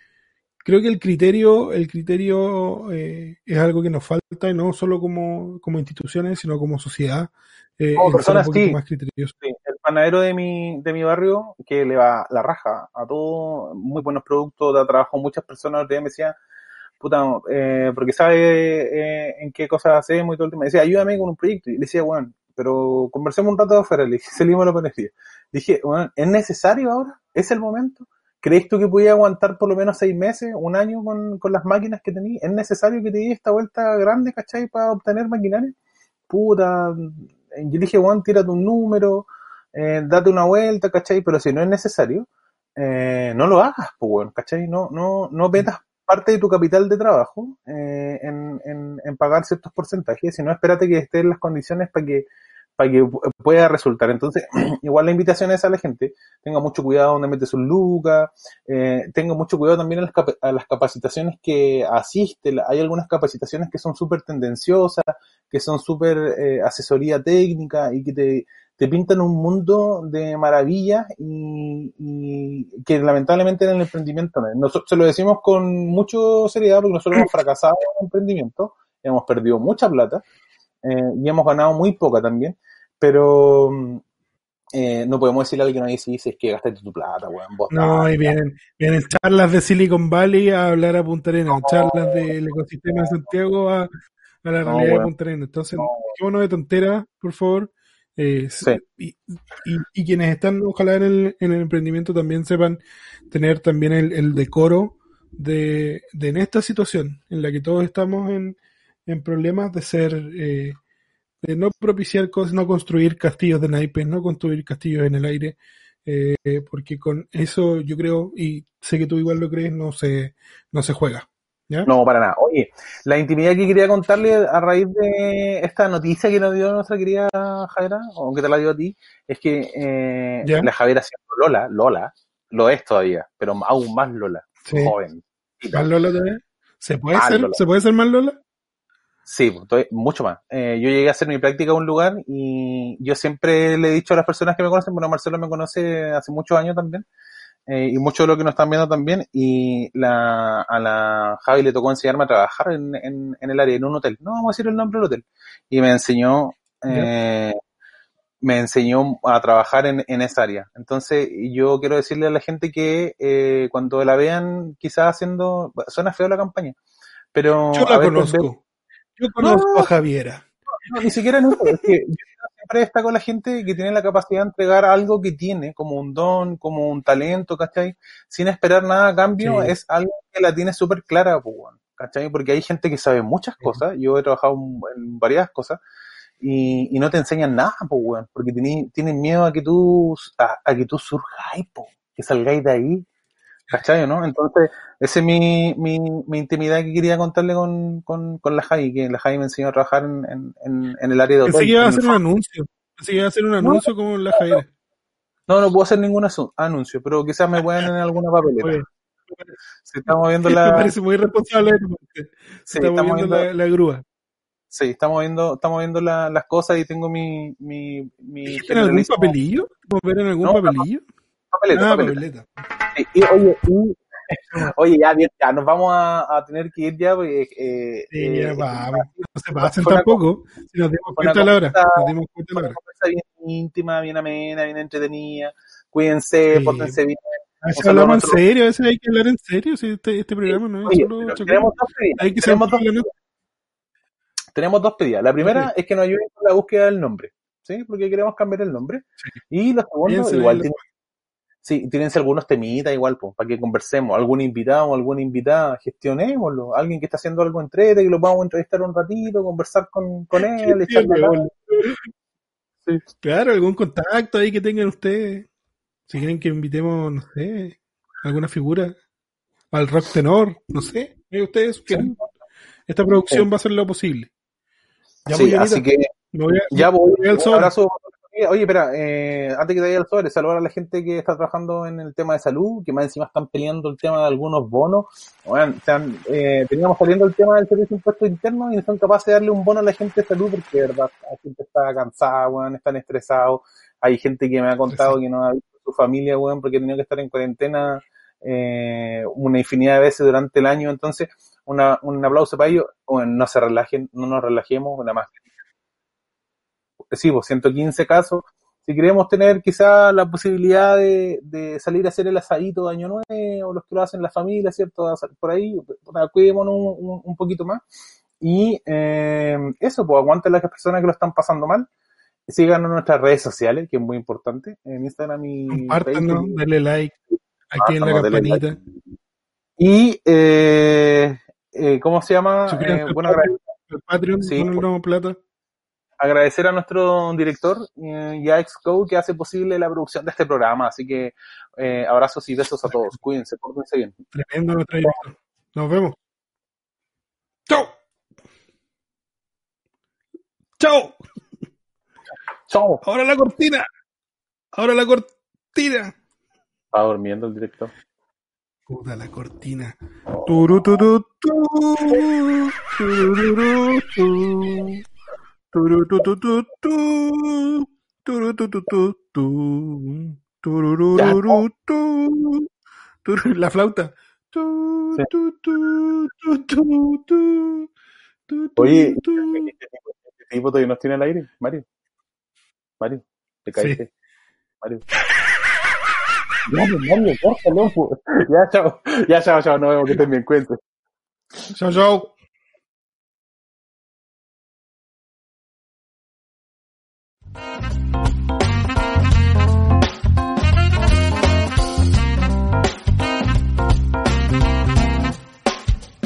B: creo que el criterio, el criterio eh, es algo que nos falta, y no solo como, como instituciones, sino como sociedad. Eh,
A: Como personas, sí.
B: más.
A: Sí, el panadero de mi, de mi barrio, que le va la raja a todo, muy buenos productos, da trabajo muchas personas, me decía, puta, eh, porque sabe eh, en qué cosas hacemos y todo el tema. Me decía, ayúdame con un proyecto. Y le decía, bueno, pero conversemos un rato de afuera. Le dije, salimos a la panadería. Dije, bueno, ¿es necesario ahora? ¿Es el momento? ¿Crees tú que podías aguantar por lo menos seis meses, un año con, con las máquinas que tenías? ¿Es necesario que te di esta vuelta grande, cachai, para obtener maquinaria? Puta, yo le dije, Juan, tírate un número, eh, date una vuelta, ¿cachai? Pero si no es necesario, eh, no lo hagas, pues, weón, ¿cachai? No, no, no metas parte de tu capital de trabajo eh, en, en, en pagar ciertos porcentajes, sino espérate que estén las condiciones para que para que pu- pueda resultar. Entonces, igual la invitación es a la gente, tenga mucho cuidado donde mete sus lucas, eh, tenga mucho cuidado también a las, capacitaciones que asiste. Hay algunas capacitaciones que son súper tendenciosas, que son súper eh, asesoría técnica y que te, pintan un mundo de maravillas y, que lamentablemente en el emprendimiento. Nosotros se lo decimos con mucha seriedad porque nosotros hemos fracasado en el emprendimiento, hemos perdido mucha plata eh, y hemos ganado muy poca también, pero mm, eh, no podemos decirle a alguien no dice, es que gastaste tu plata, weón, vos
B: No, y vienen, vienen charlas de Silicon Valley a hablar a Punta Arenas, charlas del ecosistema de Santiago a, a la
A: No,
B: realidad de. Punta Arenas. Entonces,
A: No.
B: de tonteras, por favor. Eh,
A: Sí.
B: y, y, y quienes están, ojalá, en el, en el emprendimiento también sepan tener también el, el decoro de, de en esta situación en la que todos estamos en, en problemas de ser, eh, de no propiciar cosas, no construir castillos de naipes, no construir castillos en el aire, eh, porque con eso yo creo, y sé que tú igual lo crees, no se, no se juega. ¿Ya?
A: No, para nada. Oye, la intimidad que quería contarle a raíz de esta noticia que nos dio nuestra querida Javiera, o que te la dio a ti, es que eh, la Javiera siendo Lola, Lola, lo es todavía, pero aún más Lola,
B: Sí.
A: joven.
B: ¿Más Lola también? ¿Se puede ser?
A: Lola.
B: ¿Se puede ser más Lola?
A: Sí, pues, mucho más. Eh, yo llegué a hacer mi práctica a un lugar y yo siempre le he dicho a las personas que me conocen, bueno, Marcelo me conoce hace muchos años también, eh, y muchos de los que nos están viendo también, y la, a la Javi le tocó enseñarme a trabajar en, en, en el área, en un hotel. No vamos a decir el nombre del hotel. Y me enseñó, eh, me enseñó a trabajar en, en esa área. Entonces, yo quiero decirle a la gente que eh, cuando la vean quizás haciendo, suena feo la campaña, pero
B: Yo la
A: veces
B: conozco. Yo conozco
A: No.
B: a Javiera.
A: no, ni siquiera en eso. Es que yo siempre destaco a la gente que tiene la capacidad de entregar algo que tiene, como un don, como un talento, ¿cachai? Sin esperar nada a cambio,
B: Sí.
A: es algo que la tiene súper clara, pues, ¿cachai? Porque hay gente que sabe muchas
B: Sí.
A: cosas, yo he trabajado en varias cosas, y, y no te enseñan nada, pues, weón, porque tienen, tienen miedo a que tú, a, a que tú surjáis, po, que salgáis de ahí, ¿cachai, no? Entonces, esa es mi, mi, mi intimidad que quería contarle con, con, con la Javi, que la Javi me enseñó a trabajar en, en, en, el área de hotel.
B: Pensé que iba a hacer un anuncio. Pensé que iba a hacer un anuncio como la Javiera.
A: No, no puedo hacer ningún anuncio, pero quizás me puedan en alguna papeleta.
B: Oye,
A: Si estamos viendo
B: Me
A: la,
B: parece muy responsable parte.
A: sí,
B: Estamos
A: estamos
B: viendo
A: viendo,
B: la, la grúa.
A: sí, estamos viendo, estamos viendo la- las cosas y tengo mi, mi, mi
B: ¿Dijiste en algún papelillo? ¿Podemos ver en algún
A: No,
B: papelillo?
A: Papeleta,
B: ah,
A: papeleta.
B: papeleta.
A: Y, oye, y- oye, ya, ya, nos vamos a, a tener que ir ya, porque, eh,
B: Sí,
A: eh,
B: ya vamos. No se pasen tampoco. Si nos dimos cuenta a la hora. Nos dimos cuenta la hora.
A: conversa bien íntima, bien amena, bien entretenida. Cuídense,
B: Sí.
A: pórtense bien.
B: A hablamos en serio, a veces hay que hablar en serio. Si este, este programa no es
A: Oye,
B: solo
A: tenemos dos pedidas.
B: Hay que
A: tenemos dos
B: nota.
A: tenemos dos pedidas. La primera es que nos ayuden con la búsqueda del nombre, ¿sí? Porque queremos cambiar el nombre. Y lo segundo,
B: Piensen
A: igual, sí, tírense algunos temitas igual, pues, para que conversemos. Algún invitado o alguna invitada, gestionémoslo. Alguien que está haciendo algo entrete, que lo podamos entrevistar un ratito, conversar con, con él, echarle la-
B: Claro, algún contacto ahí que tengan ustedes. Si quieren que invitemos, no sé, alguna figura, al rock tenor, no sé, ustedes. Esta producción va a hacer lo posible.
A: Ya sí, así que
B: me voy a,
A: ya voy,
B: al
A: un abrazo. Oye, espera, eh, antes que te vaya al sobre, saludar a la gente que está trabajando en el tema de salud, que más encima están peleando el tema de algunos bonos. Bueno, eh, teníamos saliendo el tema del servicio de impuesto interno y no son capaces de darle un bono a la gente de salud porque, de verdad, la gente está cansada, bueno, están estresados. Hay gente que me ha contado que no ha visto a su familia, bueno, porque ha tenido que estar en cuarentena eh, una infinidad de veces durante el año. Entonces, una, un aplauso para ellos. Bueno, no se relajen, no nos relajemos, nada más sí, pues 115 casos. Si queremos tener quizá la posibilidad de, de, salir a hacer el asadito de Año Nuevo, los que lo hacen la familia, ¿cierto? Por ahí, cuidémonos un, poquito más. Y eh, eso, pues aguanten las personas que lo están pasando mal. Síganos en nuestras redes sociales, que es muy importante, en Instagram y
B: Compártanos, denle like, aquí en la campanita. Like.
A: Y, eh, eh, ¿cómo se llama?
B: Eh, bueno, el Patreon, sí, el plata
A: agradecer a nuestro director eh, y a que hace posible la producción de este programa. Así que eh, abrazos y besos a todos. Cuídense, pórtense bien.
B: Tremendo nuestro director. Nos vemos. ¡Chao! ¡Chao!
A: ¡Chao!
B: Ahora la cortina. Ahora la cortina.
A: Está durmiendo el director.
B: Puta la cortina. Turu, turu, turu, turu, la flauta. Tu,
A: Sí.
B: tu, tu, tu, tu, tu. Tu, tu,
A: Oye. ¿este tipo todavía nos tiene al aire? Mario. Mario, te caíste. Mario. Ya, pues, pues. Ya, chao. Ya, chao, chao. Nos vemos, que estén bien. Cuente.
B: Chao, chao.